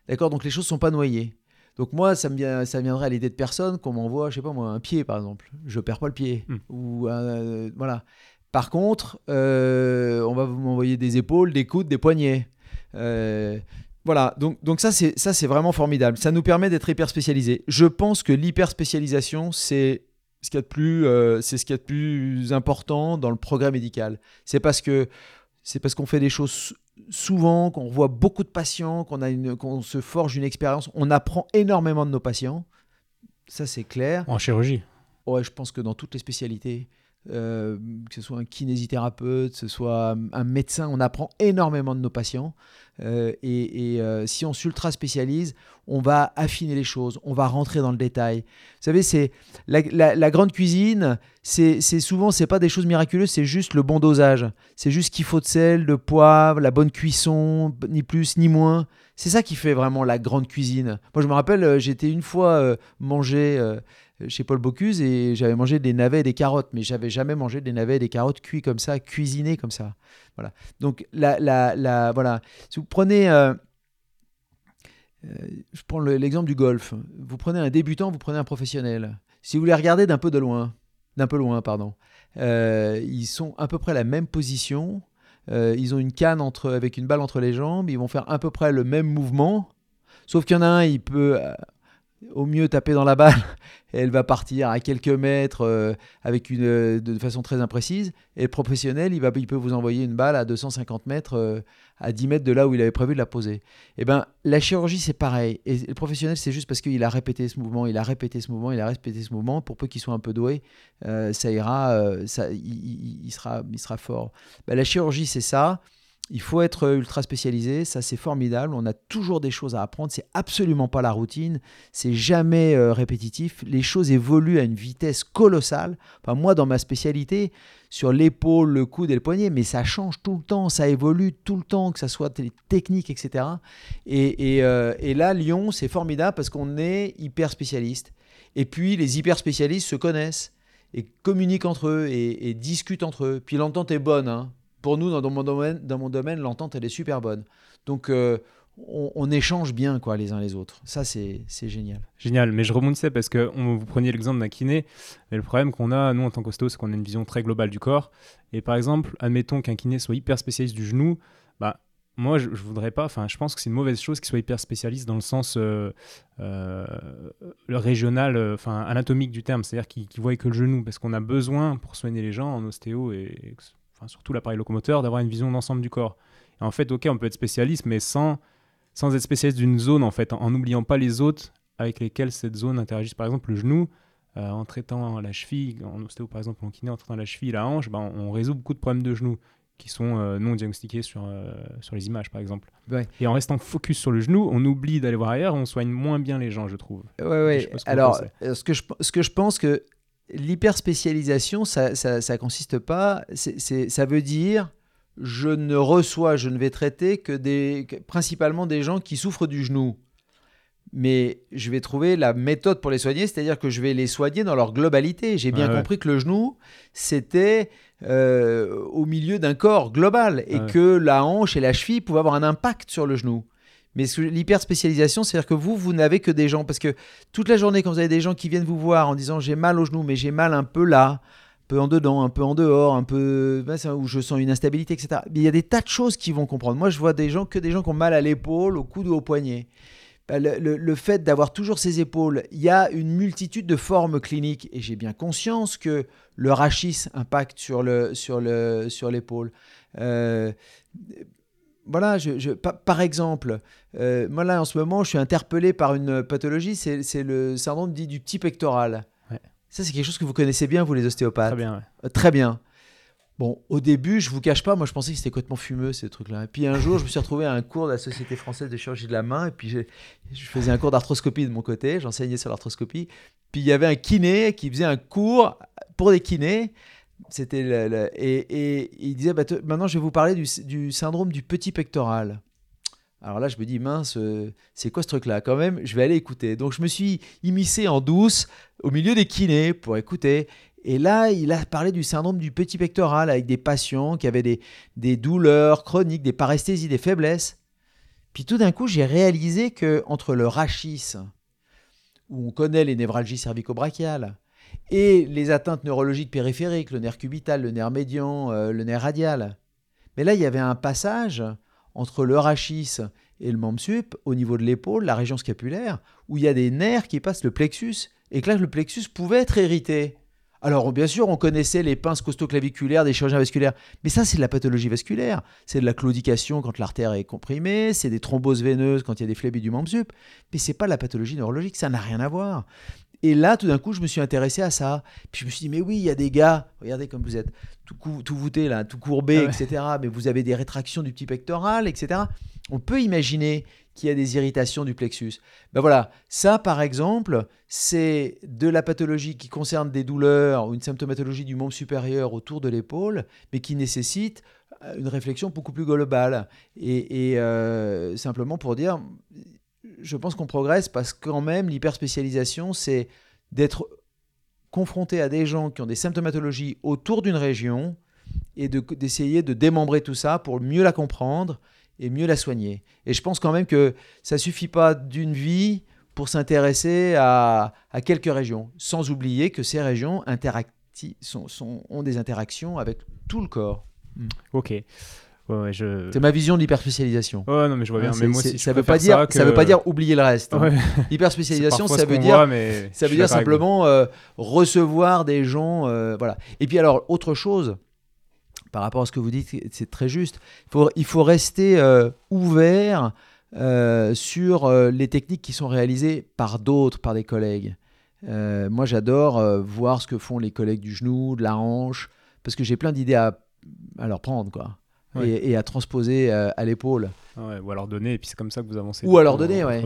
D'accord Donc les choses ne sont pas noyées. Donc moi, ça me, vient, ça viendrait à l'idée de personne qu'on m'envoie, je sais pas moi, un pied par exemple. Je perds pas le pied. Hmm. Ou euh, voilà. Par contre, euh, on va m'envoyer des épaules, des coudes, des poignets. Euh, voilà, donc, donc ça c'est ça c'est vraiment formidable. Ça nous permet d'être hyper spécialisés. Je pense que l'hyper spécialisation c'est ce qu'il y a de plus euh, c'est ce qu'il y a de plus important dans le progrès médical. C'est parce que c'est parce qu'on fait des choses sou- souvent, qu'on voit beaucoup de patients, qu'on a une qu'on se forge une expérience. On apprend énormément de nos patients. Ça c'est clair. En chirurgie. Ouais, je pense que dans toutes les spécialités, euh, que ce soit un kinésithérapeute, que ce soit un médecin, on apprend énormément de nos patients. Euh, et euh, si on s'ultra spécialise, on va affiner les choses, on va rentrer dans le détail. Vous savez, c'est la, grande cuisine, c'est souvent, c'est pas des choses miraculeuses, c'est juste le bon dosage. C'est juste qu'il faut de sel, de poivre, la bonne cuisson, ni plus ni moins. C'est ça qui fait vraiment la grande cuisine. Moi, je me rappelle, j'étais une fois manger chez Paul Bocuse et j'avais mangé des navets et des carottes, mais j'avais jamais mangé des navets et des carottes cuits comme ça, cuisinés comme ça. Voilà. Donc, la, la, la- voilà. Si vous prenez. euh, euh, je prends le- l'exemple du golf. Vous prenez un débutant, vous prenez un professionnel. Si vous les regardez d'un peu de loin, d'un peu loin, pardon, euh, ils sont à peu près à la même position. Ils ont une canne entre, avec une balle entre les jambes. Ils vont faire à peu près le même mouvement. Sauf qu'il y en a un, il peut au mieux taper dans la balle elle va partir à quelques mètres euh, avec une, euh, de façon très imprécise. Et le professionnel, il, va, il peut vous envoyer une balle à 250 mètres, euh, à 10 mètres de là où il avait prévu de la poser. Et ben, la chirurgie, c'est pareil. Et le professionnel, c'est juste parce qu'il a répété ce mouvement, il a répété ce mouvement, il a répété ce mouvement. Pour peu qu'il soit un peu doué, euh, ça ira, ça, il sera, il sera fort. Ben, la chirurgie, c'est ça. Il faut être ultra spécialisé, ça c'est formidable. On a toujours des choses à apprendre. C'est absolument pas la routine, c'est jamais euh, répétitif. Les choses évoluent à une vitesse colossale. Enfin, moi, dans ma spécialité, sur l'épaule, le coude et le poignet, mais ça change tout le temps, ça évolue tout le temps, que ça soit les techniques, etc. Et, et, euh, et là, Lyon, c'est formidable parce qu'on est hyper spécialiste. Et puis, les hyper spécialistes se connaissent et communiquent entre eux et, et discutent entre eux. Puis l'entente est bonne. hein. Pour nous, dans, mon domaine, l'entente, elle est super bonne. Donc, euh, on, échange bien quoi, les uns les autres. Ça, c'est génial. Génial, mais je rebondissais parce que vous preniez l'exemple d'un kiné, mais le problème qu'on a, nous, en tant qu'ostéo, c'est qu'on a une vision très globale du corps. Et par exemple, admettons qu'un kiné soit hyper spécialiste du genou, bah, moi, je, je voudrais pas, enfin, je pense que c'est une mauvaise chose qu'il soit hyper spécialiste dans le sens euh, euh, régional, enfin, anatomique du terme, c'est-à-dire qu'il qu'il voit que le genou, parce qu'on a besoin, pour soigner les gens en ostéo et, enfin, surtout l'appareil locomoteur, d'avoir une vision d'ensemble du corps. Et en fait, ok, on peut être spécialiste, mais sans, sans être spécialiste d'une zone, en fait, en n'oubliant pas les autres avec lesquels cette zone interagit. Par exemple, le genou, euh, en traitant la cheville, en ostéo par exemple, en kiné, en traitant la cheville la hanche, ben, on résout beaucoup de problèmes de genoux qui sont euh, non diagnostiqués sur, euh, sur les images, par exemple. Ouais. Et en restant focus sur le genou, on oublie d'aller voir ailleurs, on soigne moins bien les gens, je trouve. Ouais, Je ouais. vous Alors, ce que, je, ce que je pense que l'hyperspécialisation, ça, ça, ça consiste pas. ça veut dire je ne reçois, je ne vais traiter que des, que- principalement des gens qui souffrent du genou. Mais je vais trouver la méthode pour les soigner, c'est-à-dire que je vais les soigner dans leur globalité. J'ai bien ouais. compris que le genou, c'était euh, au milieu d'un corps global et Ouais. que la hanche et la cheville pouvaient avoir un impact sur le genou. Mais l'hyper spécialisation, c'est-à-dire que vous, vous n'avez que des gens. Parce que toute la journée, quand vous avez des gens qui viennent vous voir en disant j'ai mal au genou, mais j'ai mal un peu là, un peu en dedans, un peu en dehors, un peu où je sens une instabilité, etc. il y a des tas de choses qui vont comprendre. Moi, je vois des gens que des gens qui ont mal à l'épaule, au coude ou au poignet. Bah, le, fait d'avoir toujours ces épaules, il y a une multitude de formes cliniques et j'ai bien conscience que le rachis impacte sur le sur le sur l'épaule. Euh, voilà, je, par, exemple, euh, moi là en ce moment, je suis interpellé par une pathologie, c'est le syndrome dit du petit pectoral. Ça, c'est quelque chose que vous connaissez bien, vous les ostéopathes. Très bien. Euh, très bien. Bon, au début, je vous cache pas, moi je pensais que c'était complètement fumeux ces trucs-là. Et puis un jour, je me suis retrouvé à un cours de la Société française de chirurgie de la main, et puis je faisais un cours d'arthroscopie de mon côté, j'enseignais sur l'arthroscopie. Puis il y avait un kiné qui faisait un cours pour des kinés. C'était et, il disait bah, maintenant je vais vous parler du, syndrome du petit pectoral. Alors là, je me dis, mince, euh, c'est quoi ce truc-là? Quand même, je vais aller écouter. Donc, je me suis immiscé en douce au milieu des kinés pour écouter. Et là, il a parlé du syndrome du petit pectoral avec des patients qui avaient des, des douleurs chroniques, des paresthésies, des faiblesses. Puis tout d'un coup, j'ai réalisé que entre le rachis, où on connaît les névralgies cervico-brachiales, et les atteintes neurologiques périphériques, le nerf cubital, le nerf médian, euh, le nerf radial. Mais là, il y avait un passage entre le rachis et le membre sup, au niveau de l'épaule, la région scapulaire, où il y a des nerfs qui passent le plexus, et que là, le plexus pouvait être irrité. Alors, bien sûr, on connaissait les pinces costoclaviculaires des chirurgiens vasculaires, mais ça, c'est de la pathologie vasculaire. C'est de la claudication quand l'artère est comprimée, c'est des thromboses veineuses quand il y a des phlébies du membre sup, mais c'est pas de la pathologie neurologique, ça n'a rien à voir. Et là, tout d'un coup, je me suis intéressé à ça. Puis je me suis dit, mais oui, il y a des gars, regardez comme vous êtes, tout, tout voûté, là, tout courbé, ah etc. Mais vous avez des rétractions du petit pectoral, etc. On peut imaginer qu'il y a des irritations du plexus. Ben voilà, ça par exemple, c'est de la pathologie qui concerne des douleurs ou une symptomatologie du membre supérieur autour de l'épaule, mais qui nécessite euh, une réflexion beaucoup plus globale. Et, euh, simplement pour dire, je pense qu'on progresse parce que quand même l'hyperspécialisation, c'est d'être confronté à des gens qui ont des symptomatologies autour d'une région et d'essayer de, démembrer tout ça pour mieux la comprendre et mieux la soigner. Et je pense quand même que ça suffit pas d'une vie pour s'intéresser à, quelques régions, sans oublier que ces régions sont, ont des interactions avec tout le corps. Ok. C'est ma vision de l'hyperspécialisation. Ouais, non, mais je vois bien. Mais moi ça veut pas dire, ça, veut pas dire oublier le reste. Hein. L'hyperspécialisation, ça veut dire, ça veut dire simplement euh, recevoir des gens, euh, voilà. Et puis alors, autre chose, par rapport à ce que vous dites, c'est très juste. Il faut, il faut rester euh, ouvert sur les techniques qui sont réalisées par d'autres, par des collègues. moi, j'adore voir ce que font les collègues du genou, de la hanche, parce que j'ai plein d'idées à, à leur prendre, quoi et, à transposer euh, à l'épaule. ou à leur donner, et puis c'est comme ça que vous avancez. Ou à leur donner, ouais.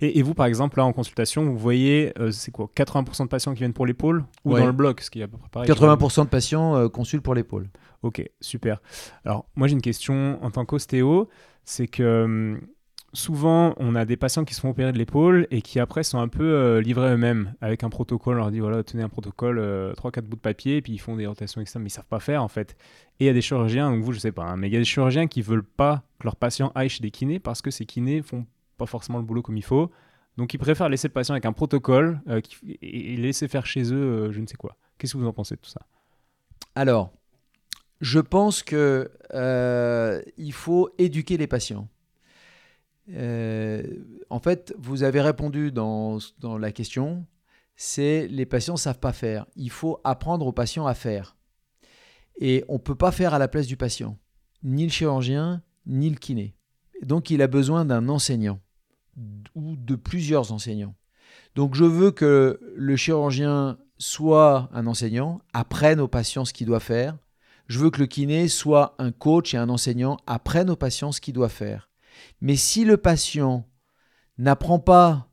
Et, vous, par exemple, là en consultation, vous voyez, euh, c'est quoi 80% de patients qui viennent pour l'épaule ou dans le bloc ce qui est à peu près pareil 80% de patients euh, consultent pour l'épaule. Ok, super. Alors, moi j'ai une question en tant qu'ostéo, c'est que hum, souvent, on a des patients qui se font opérer de l'épaule et qui après sont un peu euh, livrés eux-mêmes avec un protocole. On leur dit voilà, tenez un protocole, 3-4 euh, bouts de papier, et puis ils font des rotations externes, mais ils savent pas faire en fait. Et il y a des chirurgiens, donc vous, je sais pas, hein, mais il y a des chirurgiens qui veulent pas que leurs patients aillent chez des kinés parce que ces kinés font pas forcément le boulot comme il faut. Donc ils préfèrent laisser le patient avec un protocole euh, et, laisser faire chez eux je ne sais quoi. Qu'est-ce que vous en pensez de tout ça? Alors, je pense que il faut éduquer les patients. Euh, en fait, vous avez répondu dans, dans la question, c'est les patients ne savent pas faire. Il faut apprendre aux patients à faire. Et on ne peut pas faire à la place du patient, ni le chirurgien, ni le kiné. Donc il a besoin d'un enseignant, ou de plusieurs enseignants. Donc je veux que le chirurgien soit un enseignant, apprenne aux patients ce qu'il doit faire. Je veux que le kiné soit un coach et un enseignant, apprenne aux patients ce qu'il doit faire. Mais si le patient n'apprend pas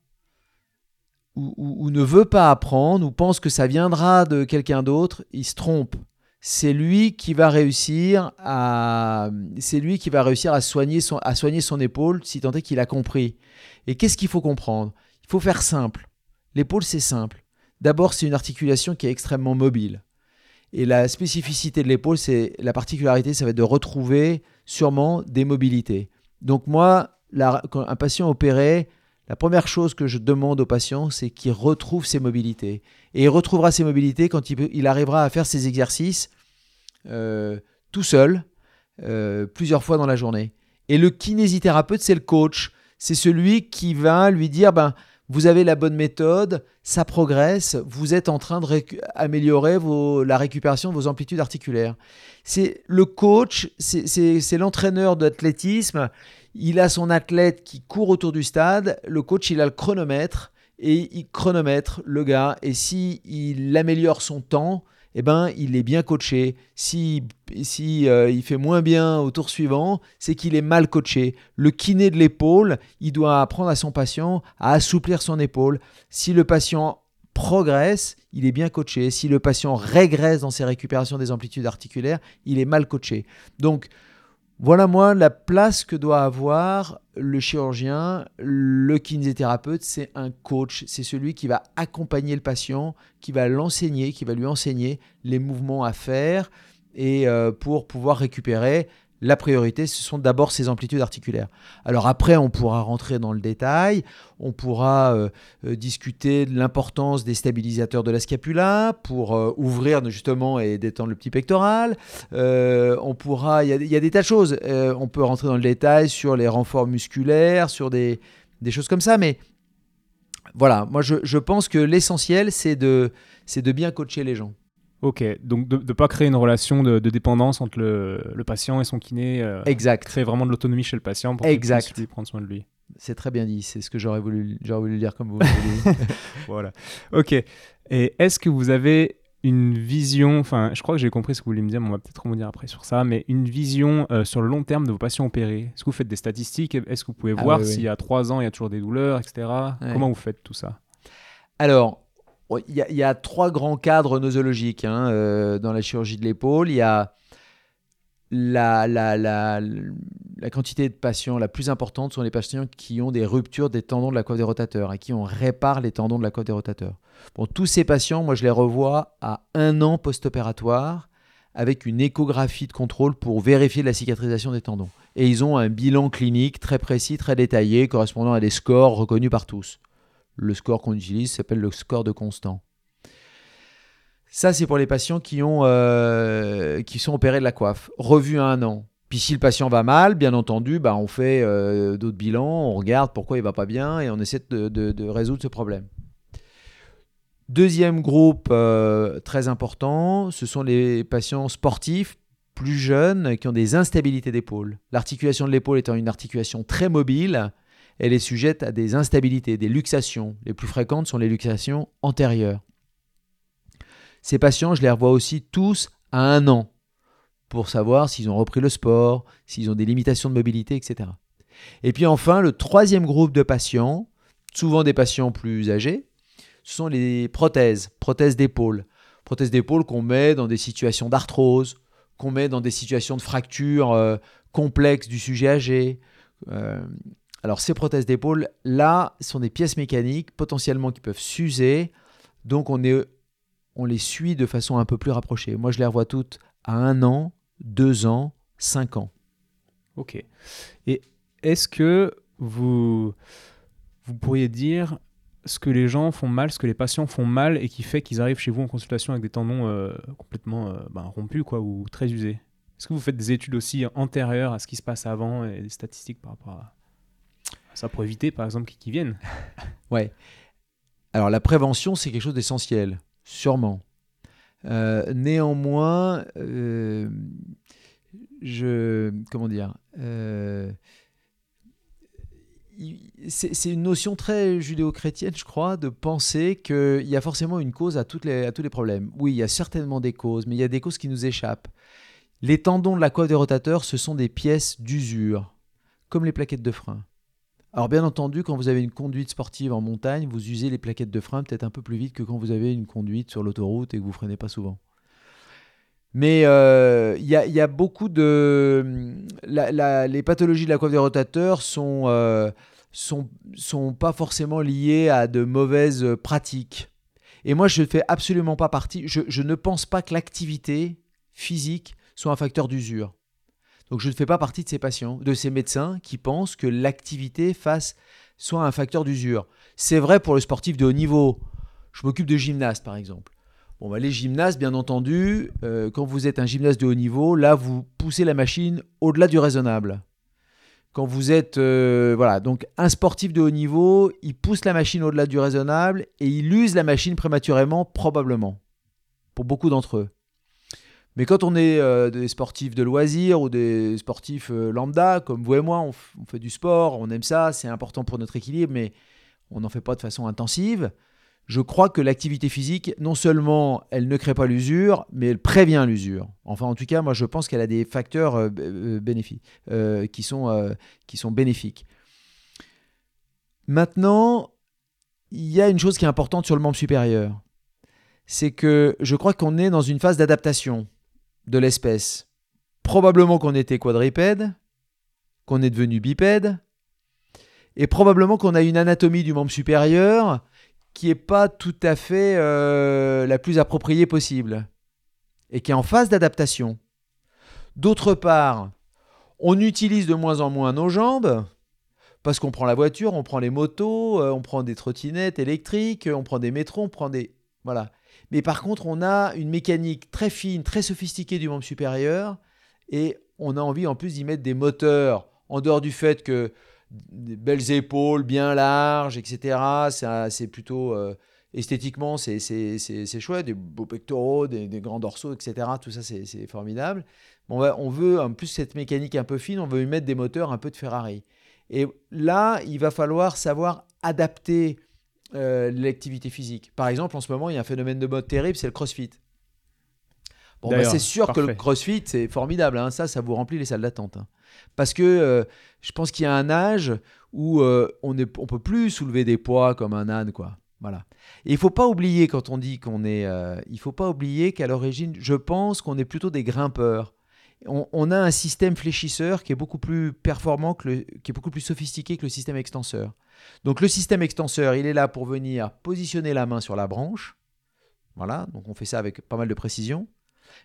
ou, ne veut pas apprendre ou pense que ça viendra de quelqu'un d'autre, il se trompe. C'est lui qui va réussir à c'est lui qui va réussir à soigner son à soigner son épaule si tant est qu'il a compris. Et qu'est-ce qu'il faut comprendre? Il faut faire simple. L'épaule c'est simple. D'abord, c'est une articulation qui est extrêmement mobile. Et la spécificité de l'épaule, c'est la particularité, ça va être de retrouver sûrement des mobilités. Donc moi, un patient opéré, la première chose que je demande au patient, c'est qu'il retrouve ses mobilités. Et il retrouvera ses mobilités quand il arrivera à faire ses exercices euh, tout seul, euh, plusieurs fois dans la journée. Et le kinésithérapeute, c'est le coach. C'est celui qui va lui dire, ben, vous avez la bonne méthode, ça progresse, vous êtes en train de récu- améliorer vos- la récupération de vos amplitudes articulaires. C'est le coach, c'est l'entraîneur d'athlétisme. Il a son athlète qui court autour du stade. Le coach, il a le chronomètre et il chronomètre le gars. Et si il améliore son temps, eh ben, il est bien coaché. Si, si euh, il fait moins bien au tour suivant, c'est qu'il est mal coaché. Le kiné de l'épaule, il doit apprendre à son patient à assouplir son épaule. Si le patient progresse, il est bien coaché. Si le patient régresse dans ses récupérations des amplitudes articulaires, il est mal coaché. Donc, voilà moi la place que doit avoir le chirurgien, le kinésithérapeute, c'est un coach, c'est celui qui va accompagner le patient, qui va l'enseigner, qui va lui enseigner les mouvements à faire et euh, pour pouvoir récupérer. La priorité, ce sont d'abord ces amplitudes articulaires. Alors après, on pourra rentrer dans le détail, on pourra euh, euh, discuter de l'importance des stabilisateurs de la scapula pour euh, ouvrir justement et détendre le petit pectoral. On pourra, il y, a- des tas de choses. On peut rentrer dans le détail sur les renforts musculaires, sur des, choses comme ça, mais voilà, moi je, pense que l'essentiel c'est de, c'est de bien coacher les gens. Ok, donc de ne pas créer une relation de, de dépendance entre le, le patient et son kiné. euh, Exact, créer vraiment de l'autonomie chez le patient pour qu'il puisse lui prendre soin de lui. c'est très bien dit, c'est ce que j'aurais voulu, j'aurais voulu dire comme vous. Voilà. Ok. Et est-ce que vous avez une vision, enfin, je crois que j'ai compris ce que vous voulez me dire, mais on va peut-être rebondir après sur ça, mais une vision euh, sur le long terme de vos patients opérés? Est-ce que vous faites des statistiques? Est-ce que vous pouvez Ah voir oui, oui. s'il y a trois ans, il y a toujours des douleurs, etc. Ouais. Comment vous faites tout ça? Alors, il y, a- trois grands cadres nosologiques hein, euh, dans la chirurgie de l'épaule. Il y a la, la, la, la quantité de patients la plus importante sont les patients qui ont des ruptures des tendons de la coiffe des rotateurs et qui on répare les tendons de la coiffe des rotateurs. Bon, tous ces patients, moi je les revois à un an post-opératoire avec une échographie de contrôle pour vérifier la cicatrisation des tendons. Et ils ont un bilan clinique très précis, très détaillé, correspondant à des scores reconnus par tous. Le score qu'on utilise s'appelle le score de Constant. Ça, c'est pour les patients qui, euh, sont opérés de la coiffe, revus à un an. Puis si le patient va mal, bien entendu, bah, on fait euh, d'autres bilans, on regarde pourquoi il va pas bien et on essaie de résoudre ce problème. Deuxième groupe euh, très important, ce sont les patients sportifs plus jeunes qui ont des instabilités d'épaule. L'articulation de l'épaule étant une articulation très mobile, elle est sujette à des instabilités, des luxations. Les plus fréquentes sont les luxations antérieures. Ces patients, je les revois aussi tous à un an pour savoir s'ils ont repris le sport, s'ils ont des limitations de mobilité, etc. Et puis enfin, le troisième groupe de patients, souvent des patients plus âgés, ce sont les prothèses, prothèses d'épaule. Prothèses d'épaule qu'on met dans des situations d'arthrose, qu'on met dans des situations de fracture euh, complexes du sujet âgé. Euh, alors ces prothèses d'épaule, là, sont des pièces mécaniques potentiellement qui peuvent s'user. Donc on, les suit de façon un peu plus rapprochée. Moi, je les revois toutes à un an, deux ans, cinq ans. Ok. Et est-ce que vous, vous pourriez dire ce que les gens font mal, ce que les patients font mal et qui fait qu'ils arrivent chez vous en consultation avec des tendons euh, complètement euh, ben, rompus quoi, ou très usés? Est-ce que vous faites des études aussi antérieures à ce qui se passe avant et des statistiques par rapport à ça pour éviter par exemple qu'ils viennent Ouais. Alors la prévention, c'est quelque chose d'essentiel, sûrement. Euh, néanmoins, euh, je comment dire, euh, c'est une notion très judéo-chrétienne, je crois, de penser qu'il y a forcément une cause à, les, à tous les problèmes. Oui, il y a certainement des causes, mais il y a des causes qui nous échappent. Les tendons de la coiffe des rotateurs, ce sont des pièces d'usure, comme les plaquettes de frein. Alors bien entendu, quand vous avez une conduite sportive en montagne, vous usez les plaquettes de frein peut-être un peu plus vite que quand vous avez une conduite sur l'autoroute et que vous freinez pas souvent. Mais euh, il y, a, beaucoup de... la- les pathologies de la coiffe des rotateurs sont, euh, sont, sont pas forcément liées à de mauvaises pratiques. Et moi, je ne fais absolument pas partie... Je ne pense pas que l'activité physique soit un facteur d'usure. Donc je ne fais pas partie de ces patients, de ces médecins qui pensent que l'activité fasse soit un facteur d'usure. C'est vrai pour le sportif de haut niveau. Je m'occupe de gymnaste par exemple. Bon, bah, les gymnastes, bien entendu, euh, quand vous êtes un gymnaste de haut niveau, là, vous poussez la machine au-delà du raisonnable. Quand vous êtes, euh, voilà, donc un sportif de haut niveau, il pousse la machine au-delà du raisonnable et il use la machine prématurément, probablement, pour beaucoup d'entre eux. Mais quand on est euh, des sportifs de loisirs ou des sportifs lambda, comme vous et moi, on, fait du sport, on aime ça, c'est important pour notre équilibre, mais on n'en fait pas de façon intensive je crois que l'activité physique, non seulement elle ne crée pas l'usure, mais elle prévient l'usure. Enfin, en tout cas, moi, je pense qu'elle a des facteurs euh, euh, bénéfiques, euh, qui, sont, qui sont bénéfiques. Maintenant, il y a une chose qui est importante sur le membre supérieur. C'est que je crois qu'on est dans une phase d'adaptation de l'espèce. Probablement qu'on était quadripède, qu'on est devenu bipède, et probablement qu'on a une anatomie du membre supérieur qui n'est pas tout à fait euh, la plus appropriée possible et qui est en phase d'adaptation. D'autre part, on utilise de moins en moins nos jambes parce qu'on prend la voiture, on prend les motos, euh, on prend des trottinettes électriques, on prend des métros, on prend des... Voilà. Mais par contre, on a une mécanique très fine, très sophistiquée du membre supérieur et on a envie en plus d'y mettre des moteurs en dehors du fait que des belles épaules bien larges, etc. C'est plutôt euh, esthétiquement, c'est chouette, des beaux pectoraux, des, grands dorsaux, etc. Tout ça, c'est formidable. On, on veut, en plus, cette mécanique un peu fine, on veut y mettre des moteurs un peu de Ferrari. Et là, il va falloir savoir adapter euh, l'activité physique. Par exemple, en ce moment, il y a un phénomène de mode terrible, c'est le crossfit. Bon, bah, c'est sûr que le crossfit, c'est formidable. Hein. Ça, ça vous remplit les salles d'attente. Hein. Parce que euh, je pense qu'il y a un âge où euh, on ne on peut plus soulever des poids comme un âne. quoi. Voilà. Et il faut pas oublier, quand on dit qu'on est. Il faut pas oublier qu'à l'origine, je pense qu'on est plutôt des grimpeurs. On, a un système fléchisseur qui est beaucoup plus performant, qui est beaucoup plus sophistiqué que le système extenseur. Donc le système extenseur, il est là pour venir positionner la main sur la branche. Voilà, donc on fait ça avec pas mal de précision.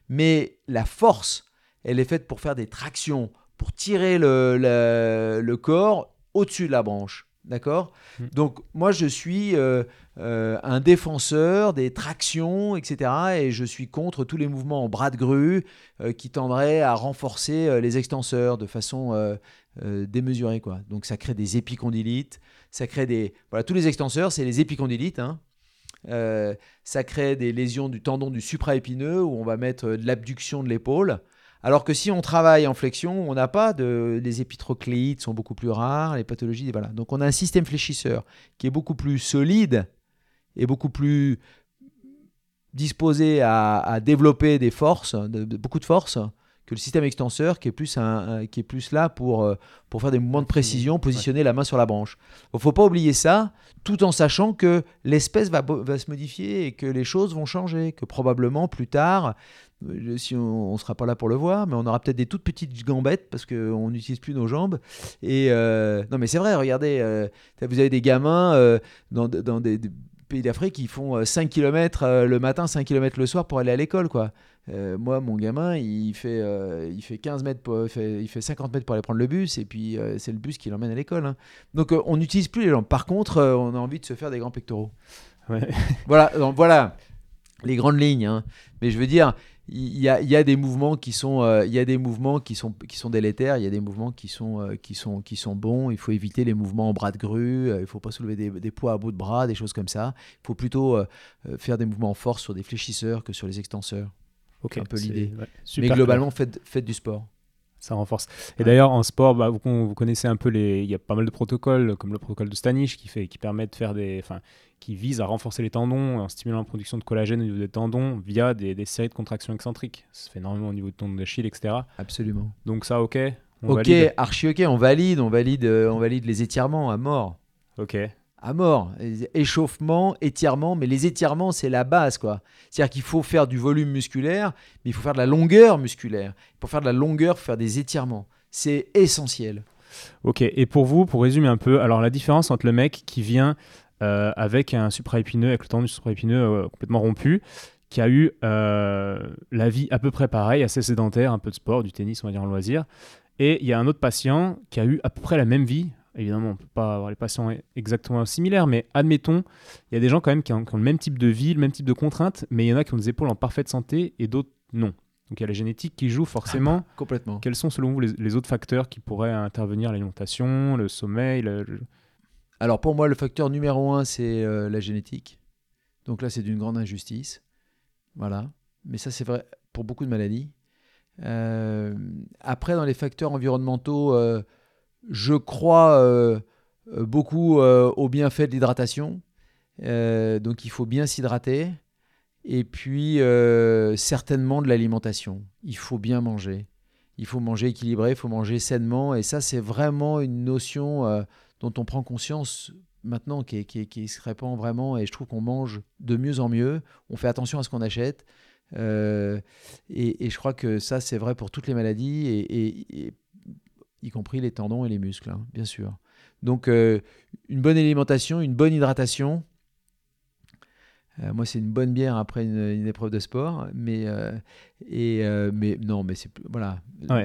Mais la force, elle est faite pour faire des tractions, pour tirer le, corps au-dessus de la branche. D'accord? Hmm. Donc moi je suis euh, euh, un défenseur des tractions, etc. Et je suis contre tous les mouvements en bras de grue euh, qui tendraient à renforcer les extenseurs de façon démesurée. Quoi. Donc ça crée des épicondylites, ça crée des... Voilà, tous les extenseurs, c'est les épicondylites. Hein. ça crée des lésions du tendon du supraépineux où on va mettre de l'abduction de l'épaule. Alors que si on travaille en flexion, on n'a pas de. Les épitrocléides sont beaucoup plus rares, les pathologies. Voilà. Donc on a un système fléchisseur qui est beaucoup plus solide et beaucoup plus disposé à, développer des forces, beaucoup de forces, que le système extenseur qui est plus, un, qui est plus là pour, euh, pour faire des mouvements de précision, positionner la main sur la branche. Il ne faut pas oublier ça, tout en sachant que l'espèce va, va, se modifier et que les choses vont changer, que probablement plus tard, si on ne sera pas là pour le voir, mais on aura peut-être des toutes petites gambettes parce qu'on n'utilise plus nos jambes. Et euh, non, mais c'est vrai, regardez, vous avez des gamins dans, dans des, des pays d'Afrique qui font 5 km le matin, 5 km le soir pour aller à l'école, quoi. Euh, moi, mon gamin, il fait, euh, il fait 15 mètres, pour, il, fait, 50 mètres pour aller prendre le bus, et puis euh, c'est le bus qui l'emmène à l'école. Hein. Donc on n'utilise plus les jambes. Par contre, on a envie de se faire des grands pectoraux. voilà, donc, voilà les grandes lignes. Hein. Mais je veux dire, il y, a, y a, des mouvements qui sont, il y a des mouvements qui sont, qui sont délétères. Il y a des mouvements qui sont, qui sont, qui sont bons. Il faut éviter les mouvements en bras de grue. il ne faut pas soulever des, des, poids à bout de bras, des choses comme ça. Il faut plutôt faire des mouvements en force sur des fléchisseurs que sur les extenseurs un peu l'idée. Mais globalement, faites, faites, du sport. Ça renforce. Et d'ailleurs, en sport, bah, vous, vous, connaissez un peu les. Il y a pas mal de protocoles, comme le protocole de Stanish, qui, fait, qui permet de faire des. Enfin, qui vise à renforcer les tendons en stimulant la production de collagène au niveau des tendons via des, des séries de contractions excentriques. Ça se fait énormément au niveau du tendon d'Achille, etc. Absolument. Donc, ça, ok Ok, archi ok, on valide, on valide, euh, on valide les étirements à mort. Ok à mort. Échauffement, étirement, mais les étirements, c'est la base, quoi. C'est-à-dire qu'il faut faire du volume musculaire, mais il faut faire de la longueur musculaire. Pour faire de la longueur, il faut faire des étirements. C'est essentiel. Ok, et pour vous, pour résumer un peu, alors la différence entre le mec qui vient avec un supraépineux, avec le tendon du supraépineux euh, complètement rompu, qui a eu euh, la vie à peu près pareille, assez sédentaire, un peu de sport, du tennis, on va dire en loisir. Et il y a un autre patient qui a eu à peu près la même vie. Évidemment, on ne peut pas avoir les patients exactement similaires, mais admettons, il y a des gens quand même qui ont, le même type de vie, le même type de contraintes, mais il y en a qui ont des épaules en parfaite santé et d'autres non. Donc il y a la génétique qui joue forcément. Ah bah, complètement. Quels sont selon vous les, autres facteurs qui pourraient intervenir L'alimentation, le sommeil Alors pour moi, le facteur numéro un, c'est euh, la génétique. Donc là, c'est d'une grande injustice. Voilà. Mais ça, c'est vrai pour beaucoup de maladies. Euh, après, dans les facteurs environnementaux, euh, je crois beaucoup au bienfait de l'hydratation. donc, il faut bien s'hydrater. Et puis, certainement de l'alimentation. Il faut bien manger. Il faut manger équilibré, il faut manger sainement. Et ça, c'est vraiment une notion dont on prend conscience maintenant qui, qui, se répand vraiment et je trouve qu'on mange de mieux en mieux. On fait attention à ce qu'on achète. Euh, et, je crois que ça, c'est vrai pour toutes les maladies, et, y compris les tendons et les muscles, hein, bien sûr. Donc, euh, une bonne alimentation, une bonne hydratation. Euh, moi, c'est une bonne bière après une, épreuve de sport, mais et mais non, mais c'est voilà,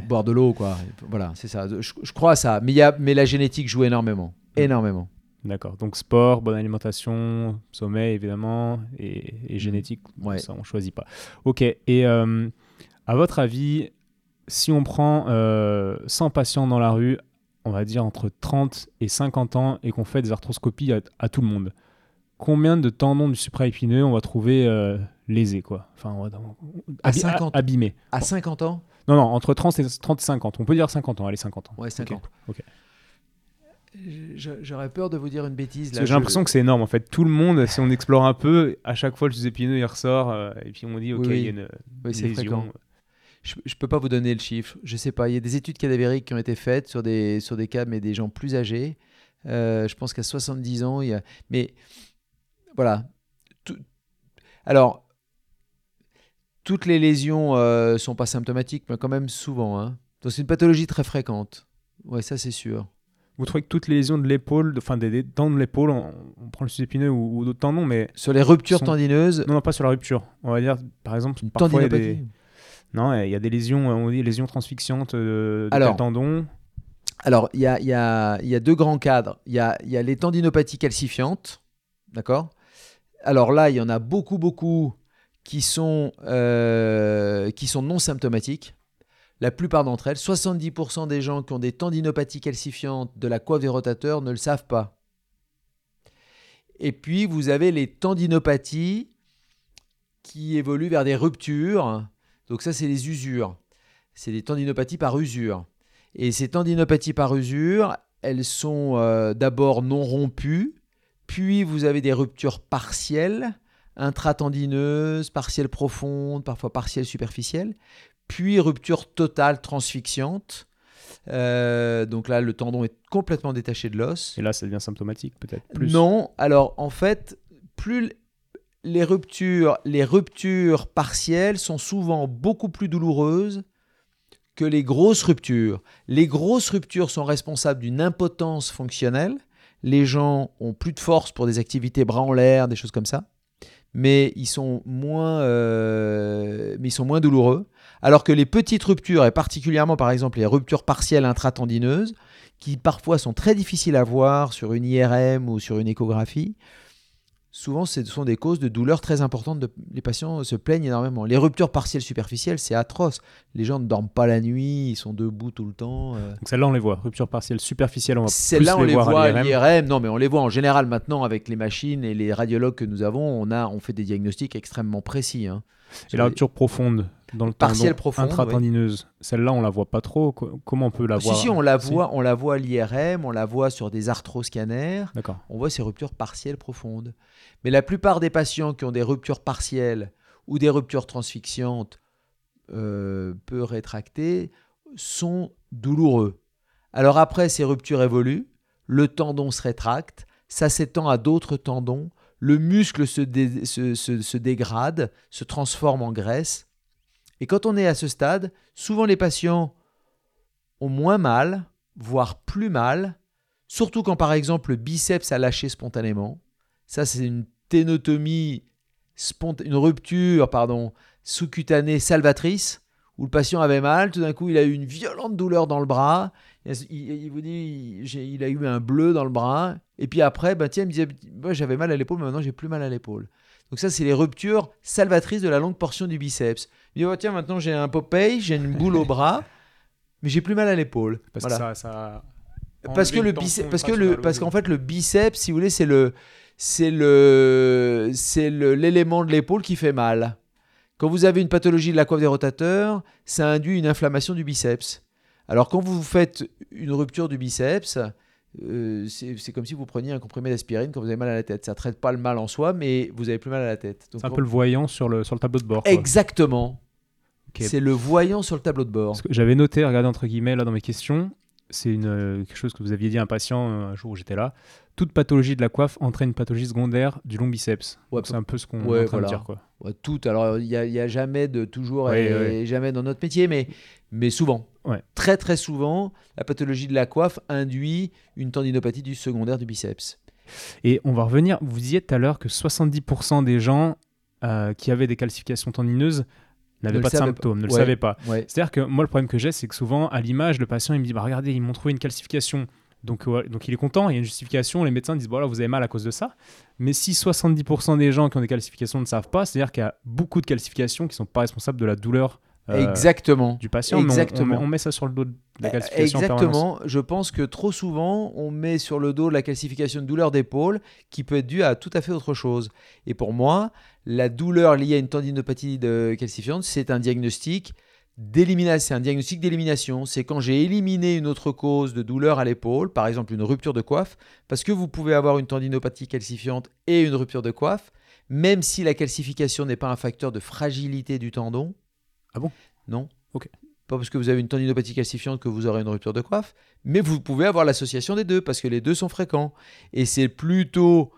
boire de l'eau, quoi. Voilà, c'est ça. Je, je, crois à ça, mais il y a, mais la génétique joue énormément, mmh. énormément. D'accord. Donc sport, bonne alimentation, sommeil évidemment, et, mmh. génétique, ouais. ça on choisit pas. Ok. Et euh, à votre avis, si on prend 100 euh, patients dans la rue, on va dire entre 30 et 50 ans, et qu'on fait des arthroscopies à, tout le monde, combien de tendons du supraépineux on va trouver euh, lésés quoi Enfin, à 50 abîmés. À 50 ans? Non, non, entre 30 et, 30 et 50. On peut dire 50 ans, allez, 50 ans. Ouais, 50. Ok. J'aurais peur de vous dire une bêtise. J'ai l'impression que c'est énorme en fait. Tout le monde, si on explore un peu, à chaque fois le épineux il ressort euh, et puis on dit ok, il y a une, lésion. Je, ne peux pas vous donner le chiffre. Je sais pas. Il y a des études cadavériques qui ont été faites sur des, sur des cas, mais des gens plus âgés. Euh, je pense qu'à 70 ans, il y a. Mais voilà. Alors, toutes les lésions euh, sont pas symptomatiques, mais quand même souvent. Hein. Donc c'est une pathologie très fréquente. Ouais, ça c'est sûr. Vous trouvez que toutes les lésions de l'épaule, enfin des, dents de l'épaule, on, prend le épineux ou, d'autres tendons, mais sur les ruptures tendineuses. Non, non, pas sur la rupture. On va dire, par exemple, une parfois il y a des... Non, il y a des lésions, on dit lésions transfixiantes de alors, tendons. Alors, il y a, y, a, y a, deux grands cadres. Il y a, y a les tendinopathies calcifiantes, d'accord? Alors là, il y en a beaucoup, beaucoup qui sont, euh, non symptomatiques la plupart d'entre elles, 70% des gens qui ont des tendinopathies calcifiantes de la coiffe des rotateurs ne le savent pas. Et puis, vous avez les tendinopathies qui évoluent vers des ruptures. Donc ça, c'est les usures. C'est des tendinopathies par usure. Et ces tendinopathies par usure, elles sont euh, d'abord non rompues, puis vous avez des ruptures partielles, intratendineuses, partielles profondes, parfois partielles superficielles, puis rupture totale transfixiante. Euh, donc là, le tendon est complètement détaché de l'os. Et là, ça devient symptomatique peut-être Non, alors en fait, plus les ruptures, les ruptures partielles sont souvent beaucoup plus douloureuses que les grosses ruptures. Les grosses ruptures sont responsables d'une impotence fonctionnelle. Les gens ont plus de force pour des activités bras en l'air, des choses comme ça mais ils sont moins, euh, mais ils sont moins douloureux. Alors que les petites ruptures, et particulièrement par exemple les ruptures partielles intratendineuses, qui parfois sont très difficiles à voir sur une IRM ou sur une échographie, souvent ce sont des causes de douleurs très importantes. Les patients se plaignent énormément. Les ruptures partielles superficielles, c'est atroce. Les gens ne dorment pas la nuit, ils sont debout tout le temps. Euh. Donc celle-là, on les voit. Ruptures partielles superficielles, on va Celles-là, on les, voit à l'IRM. Non, mais on les voit en général maintenant avec les machines et les radiologues que nous avons. On, a, on fait des diagnostics extrêmement précis. Hein. Et la rupture profonde dans le profonde, intratendineuse, celle-là, on la voit pas trop. Comment on peut la voir? Si, on la voit, on la voit à l'IRM, on la voit sur des arthroscanners. D'accord. On voit ces ruptures partielles profondes. Mais la plupart des patients qui ont des ruptures partielles ou des ruptures transfixiantes euh, peu rétractées sont douloureux. Alors après, ces ruptures évoluent, le tendon se rétracte, ça s'étend à d'autres tendons, le muscle se, se, dégrade, se transforme en graisse. Et quand on est à ce stade, souvent les patients ont moins mal, voire plus mal, surtout quand par exemple le biceps a lâché spontanément, ça, c'est une ténotomie une rupture pardon, sous-cutanée salvatrice, où le patient avait mal, tout d'un coup il a eu une violente douleur dans le bras, il, vous dit il a eu un bleu dans le bras, et puis après, ben, tiens, il me disait j'avais mal à l'épaule, mais maintenant j'ai plus mal à l'épaule. Donc ça c'est les ruptures salvatrices de la longue portion du biceps. Il dit oh, tiens maintenant j'ai un Popeye, j'ai une boule au bras, mais j'ai plus mal à l'épaule. Parce Voilà. que ça, ça Parce que le biceps, parce que le, parce qu'en fait le biceps, si vous voulez, c'est le, c'est le, c'est l'élément de l'épaule qui fait mal. Quand vous avez une pathologie de la coiffe des rotateurs, ça induit une inflammation du biceps. Alors quand vous faites une rupture du biceps, euh, c'est, comme si vous preniez un comprimé d'aspirine quand vous avez mal à la tête. Ça traite pas le mal en soi, mais vous avez plus mal à la tête. C'est un peu le voyant sur le, sur le tableau de bord. quoi. Exactement. C'est le voyant sur le tableau de bord. J'avais noté, regardez entre guillemets là dans mes questions, c'est une, euh, quelque chose que vous aviez dit à un patient euh, un jour où j'étais là. Toute pathologie de la coiffe entraîne une pathologie secondaire du long biceps. Ouais, c'est un peu ce qu'on ouais, est en train voilà. de dire. Quoi. Ouais, tout. Alors, il n'y a, jamais de toujours Ouais, et, jamais dans notre métier, mais, mais souvent. Ouais. Très, très souvent, la pathologie de la coiffe induit une tendinopathie du secondaire du biceps. Et on va revenir, vous disiez tout à l'heure que 70% des gens euh, qui avaient des calcifications tendineuses n'avaient pas de symptômes, ne le Ouais. savaient pas. Ouais. C'est-à-dire que moi, le problème que j'ai, c'est que souvent, à l'image, le patient, il me dit bah, Regardez, ils m'ont trouvé une calcification. Donc, donc il est content, il y a une justification. Les médecins disent Voilà, vous avez mal à cause de ça. Mais si 70% des gens qui ont des calcifications ne savent pas, c'est-à-dire qu'il y a beaucoup de calcifications qui ne sont pas responsables de la douleur euh, Exactement. du patient. mais on- on, Exactement. on met ça sur le dos de la calcification en permanence. Exactement. Je pense que trop souvent, on met sur le dos la calcification de douleur d'épaule qui peut être due à tout à fait autre chose. Et pour moi, la douleur liée à une tendinopathie de calcifiante, c'est un diagnostic d'élimination. C'est un diagnostic d'élimination. C'est quand j'ai éliminé une autre cause de douleur à l'épaule, par exemple une rupture de coiffe, parce que vous pouvez avoir une tendinopathie calcifiante et une rupture de coiffe, même si la calcification n'est pas un facteur de fragilité du tendon. Ah bon? Non. Ok. Pas parce que vous avez une tendinopathie calcifiante que vous aurez une rupture de coiffe, mais vous pouvez avoir l'association des deux parce que les deux sont fréquents. Et c'est plutôt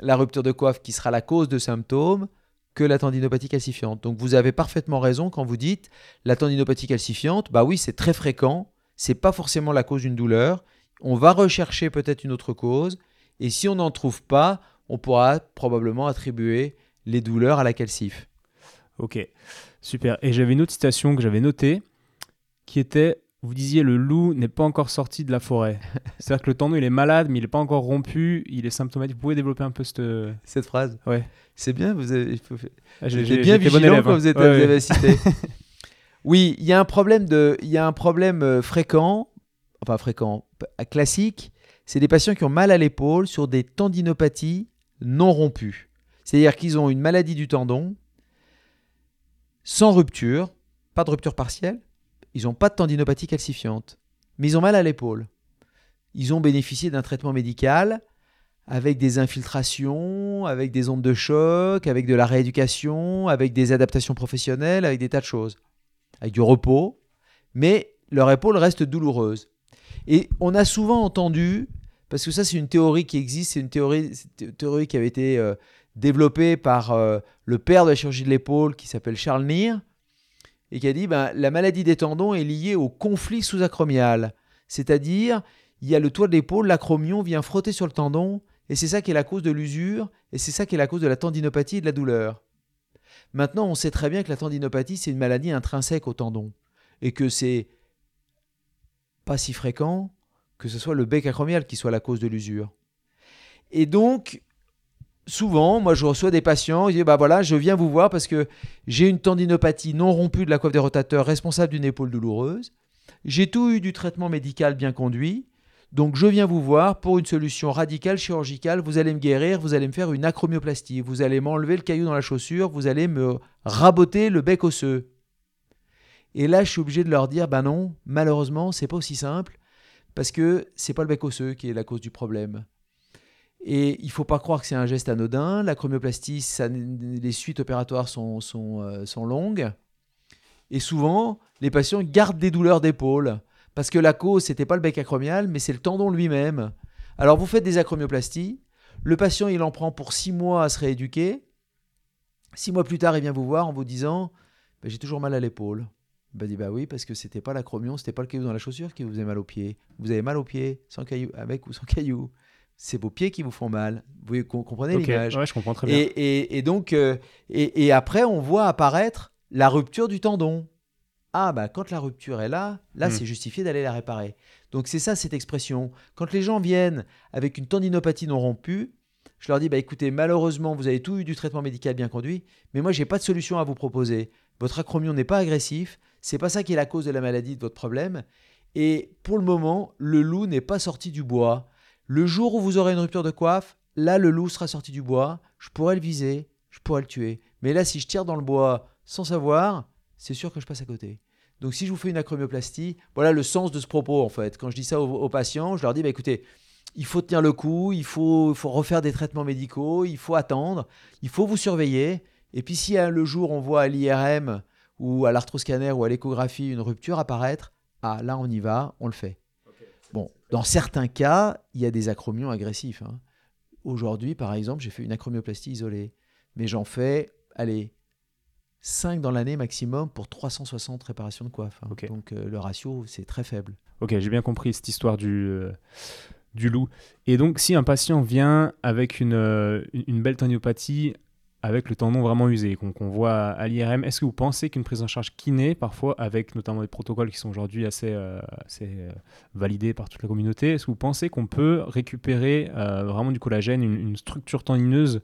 la rupture de coiffe qui sera la cause de symptômes que la tendinopathie calcifiante. Donc vous avez parfaitement raison quand vous dites la tendinopathie calcifiante, bah oui, c'est très fréquent, c'est pas forcément la cause d'une douleur. On va rechercher peut-être une autre cause et si on n'en trouve pas, on pourra probablement attribuer les douleurs à la calcif. Ok, super. Et j'avais une autre citation que j'avais notée qui était vous disiez le loup n'est pas encore sorti de la forêt. C'est-à-dire que le tendon il est malade, mais il n'est pas encore rompu, il est symptomatique. Vous pouvez développer un peu cette. Cette phrase. Ouais. C'est bien, vous avez, Ah, J'ai j'ai- bien bon vigilant élève, quand hein. vous, êtes, Ouais, vous ouais. avez cité. oui, il y a un problème de, y a un problème euh, fréquent, enfin fréquent, classique. C'est des patients qui ont mal à l'épaule sur des tendinopathies non rompues. C'est-à-dire qu'ils ont une maladie du tendon sans rupture, pas de rupture partielle. Ils n'ont pas de tendinopathie calcifiante, mais ils ont mal à l'épaule. Ils ont bénéficié d'un traitement médical avec des infiltrations, avec des ondes de choc, avec de la rééducation, avec des adaptations professionnelles, avec des tas de choses, avec du repos, mais leur épaule reste douloureuse. Et on a souvent entendu, parce que ça c'est une théorie qui existe, c'est une théorie, théorie qui avait été euh, développée par euh, le père de la chirurgie de l'épaule qui s'appelle Charles Neer, et qui a dit ben, la maladie des tendons est liée au conflit sous-acromial, c'est-à-dire il y a le toit de l'épaule, l'acromion vient frotter sur le tendon, et c'est ça qui est la cause de l'usure, et c'est ça qui est la cause de la tendinopathie et de la douleur. Maintenant, on sait très bien que la tendinopathie, c'est une maladie intrinsèque au tendon, et que c'est pas si fréquent que ce soit le bec acromial qui soit la cause de l'usure. Et donc, souvent, moi je reçois des patients, ils disent bah voilà, je viens vous voir parce que j'ai une tendinopathie non rompue de la coiffe des rotateurs responsable d'une épaule douloureuse. J'ai tout eu du traitement médical bien conduit. Donc je viens vous voir pour une solution radicale chirurgicale. Vous allez me guérir, vous allez me faire une acromioplastie, vous allez m'enlever le caillou dans la chaussure, vous allez me raboter le bec osseux. Et là, je suis obligé de leur dire bah non, malheureusement, c'est pas aussi simple parce que c'est pas le bec osseux qui est la cause du problème. Et il faut pas croire que c'est un geste anodin. L'acromioplastie, les suites opératoires sont, sont, euh, sont longues. Et souvent, les patients gardent des douleurs d'épaule. Parce que la cause, c'était pas le bec acromial, mais c'est le tendon lui-même. Alors vous faites des acromioplasties. Le patient, il en prend pour six mois à se rééduquer. Six mois plus tard, il vient vous voir en vous disant Bah, J'ai toujours mal à l'épaule. Bah, dit Bah oui, parce que c'était pas l'acromion, c'était pas le caillou dans la chaussure qui vous faisait mal au pied. Vous avez mal au pied, sans caillou, avec ou sans caillou. C'est vos pieds qui vous font mal. Vous comprenez Ok, l'image ouais, je comprends très bien. et, et- et donc, euh, et, et après, on voit apparaître la rupture du tendon. Ah, bah, quand la rupture est là, là, Hmm. c'est justifié d'aller la réparer. Donc, c'est ça, cette expression. Quand les gens viennent avec une tendinopathie non rompue, je leur dis, bah, écoutez, malheureusement, vous avez tout eu du traitement médical bien conduit, mais moi, j'ai pas de solution à vous proposer. Votre acromion n'est pas agressif, c'est pas ça qui est la cause de la maladie, de votre problème. Et pour le moment, le loup n'est pas sorti du bois. Le jour où vous aurez une rupture de coiffe, là, le loup sera sorti du bois, je pourrais le viser, je pourrais le tuer. Mais là, si je tire dans le bois sans savoir, c'est sûr que je passe à côté. Donc, si je vous fais une acromioplastie, voilà le sens de ce propos, en fait. Quand je dis ça aux, patients, je leur dis, bah, écoutez, il faut tenir le coup, il faut, il faut refaire des traitements médicaux, il faut attendre, il faut vous surveiller. Et puis, si hein, le jour, on voit à l'IRM ou à l'arthroscanner ou à l'échographie une rupture apparaître, ah, là, on y va, on le fait. Dans certains cas, il y a des acromions agressifs. hein. Aujourd'hui, par exemple, j'ai fait une acromioplastie isolée. Mais j'en fais, allez, 5 dans l'année maximum pour 360 réparations de coiffe. hein. Donc euh, le ratio, c'est très faible. Ok, j'ai bien compris cette histoire du, euh, du loup. Et donc, si un patient vient avec une, euh, une- belle tendinopathie, avec le tendon vraiment usé, qu'on voit à l'IRM, est-ce que vous pensez qu'une prise en charge kiné, parfois avec notamment des protocoles qui sont aujourd'hui assez, euh, euh, validés par toute la communauté, est-ce que vous pensez qu'on peut récupérer euh, vraiment du collagène, une, une structure tendineuse,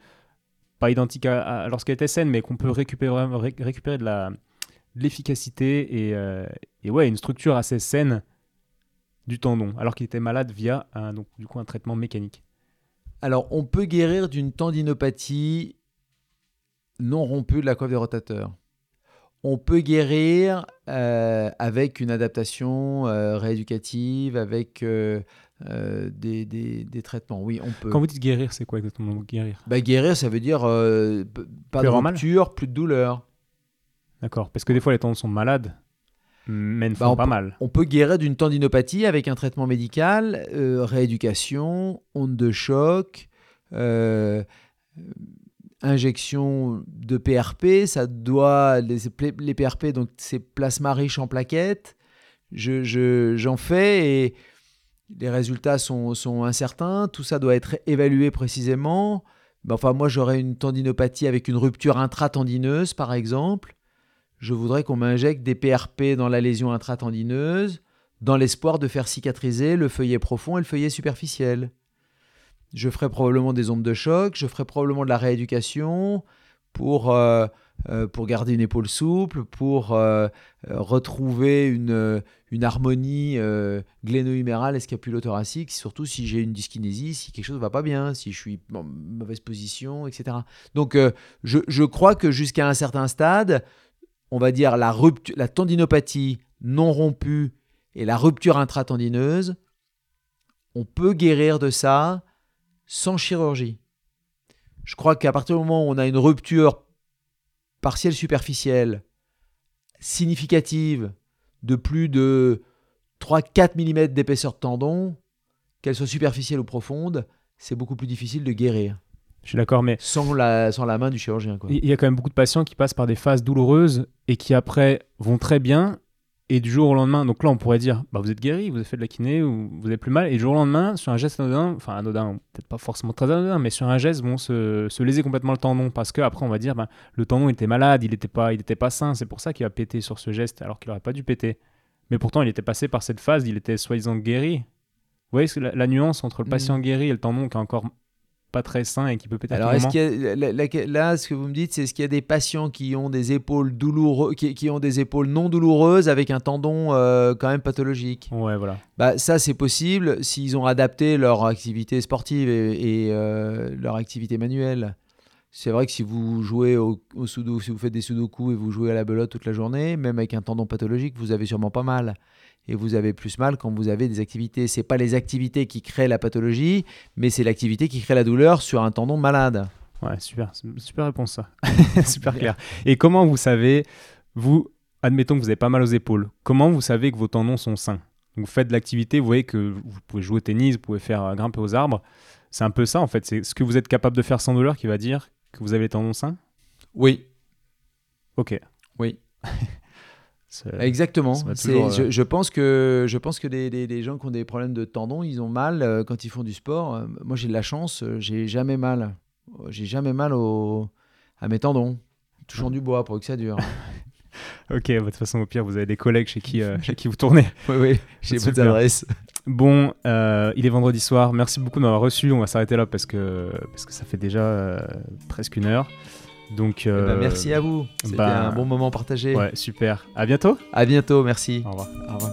pas identique à, lorsqu'elle était saine, mais qu'on peut récupérer, de l'efficacité et, ouais, une structure assez saine du tendon, alors qu'il était malade via donc, du coup, un traitement mécanique? Alors, on peut guérir d'une tendinopathie non rompue de la coiffe des rotateurs. On peut guérir euh, avec une adaptation euh, rééducative, avec euh, des, des- des traitements. Oui, on peut. Quand vous dites guérir, c'est quoi exactement guérir? Bah, guérir, ça veut dire pas Plus de rupture, plus de douleur. D'accord, parce que des fois les tendons sont malades, mais ne Bah, font on pas peut- mal. On peut guérir d'une tendinopathie avec un traitement médical, rééducation, onde de choc, injection de PRP. Ça doit les, PRP donc c'est plasma riche en plaquettes. Je, je- j'en fais et les résultats sont, sont incertains. Tout ça doit être évalué précisément. Ben, enfin, moi, j'aurais une tendinopathie avec une rupture intratendineuse, par exemple. Je voudrais qu'on m'injecte des PRP dans la lésion intratendineuse, dans l'espoir de faire cicatriser le feuillet profond et le feuillet superficiel. Je ferai probablement des ondes de choc, je ferai probablement de la rééducation pour, euh, euh, pour garder une épaule souple, pour euh, retrouver une, une harmonie euh, gléno-humérale escapulo-thoracique, surtout si j'ai une dyskinésie, si quelque chose ne va pas bien, si je suis en mauvaise position, etc. Donc je, je crois que jusqu'à un certain stade, on va dire la, rupture, la tendinopathie non rompue et la rupture intratendineuse, on peut guérir de ça sans chirurgie. Je crois qu'à partir du moment où on a une rupture partielle superficielle significative de plus de 3-4 mm d'épaisseur de tendon, qu'elle soit superficielle ou profonde, c'est beaucoup plus difficile de guérir Je suis d'accord, mais sans la, sans la main du chirurgien. Quoi. il y a quand même beaucoup de patients qui passent par des phases douloureuses et qui après vont très bien. Et du jour au lendemain, donc là on pourrait dire, bah, vous êtes guéri, vous avez fait de la kiné, ou vous avez plus mal, et du jour au lendemain, sur un geste anodin, enfin anodin, peut-être pas forcément très anodin, mais sur un geste, vont se, se léser complètement le tendon, parce que après on va dire, bah, le tendon était malade, il n'était pas, il était pas sain, c'est pour ça qu'il a pété sur ce geste, alors qu'il n'aurait pas dû péter. Mais pourtant il était passé par cette phase, il était soi-disant guéri. Vous voyez la, la nuance entre le Mhm. patient guéri et le tendon qui est encore pas très sain et qui peut péter Alors, est-ce qu'il y a, là, ce que vous me dites, c'est est-ce qu'il y a des patients qui ont des épaules douloureux, qui, qui ont des épaules non douloureuses avec un tendon euh, quand même pathologique? Ouais, voilà. bah, Ça, c'est possible s'ils ont adapté leur activité sportive et, et, euh, leur activité manuelle. C'est vrai que si vous jouez au, au sudo, si vous faites des sudoku et vous jouez à la belote toute la journée, même avec un tendon pathologique, vous avez sûrement pas mal. Et vous avez plus mal quand vous avez des activités. C'est pas les activités qui créent la pathologie, mais c'est l'activité qui crée la douleur sur un tendon malade. Ouais, super, super réponse ça. super clair. Et comment vous savez, vous, admettons que vous avez pas mal aux épaules, comment vous savez que vos tendons sont sains? Vous faites de l'activité, vous voyez que vous pouvez jouer au tennis, vous pouvez faire euh, grimper aux arbres. C'est un peu ça en fait. C'est ce que vous êtes capable de faire sans douleur qui va dire que vous avez les tendons sains? Oui, Ok. oui. Exactement. je, je, pense que, je pense que les, les, gens qui ont des problèmes de tendons, ils ont mal euh, quand ils font du sport. Euh, moi, j'ai de la chance, euh, j'ai jamais mal. J'ai jamais mal au, à mes tendons. Touchant du bois pour que ça dure. ok, bah, de toute façon, au pire, vous avez des collègues chez qui, chez qui vous tournez. oui, oui, j'ai. Bon, il est vendredi soir. Merci beaucoup de m'avoir reçu. On va s'arrêter là parce que, parce que ça fait déjà presque une heure. Donc, eh ben, merci à vous. C'était bah, un bon moment partagé. Ouais, super. À bientôt. À bientôt, merci. Au revoir. Au revoir.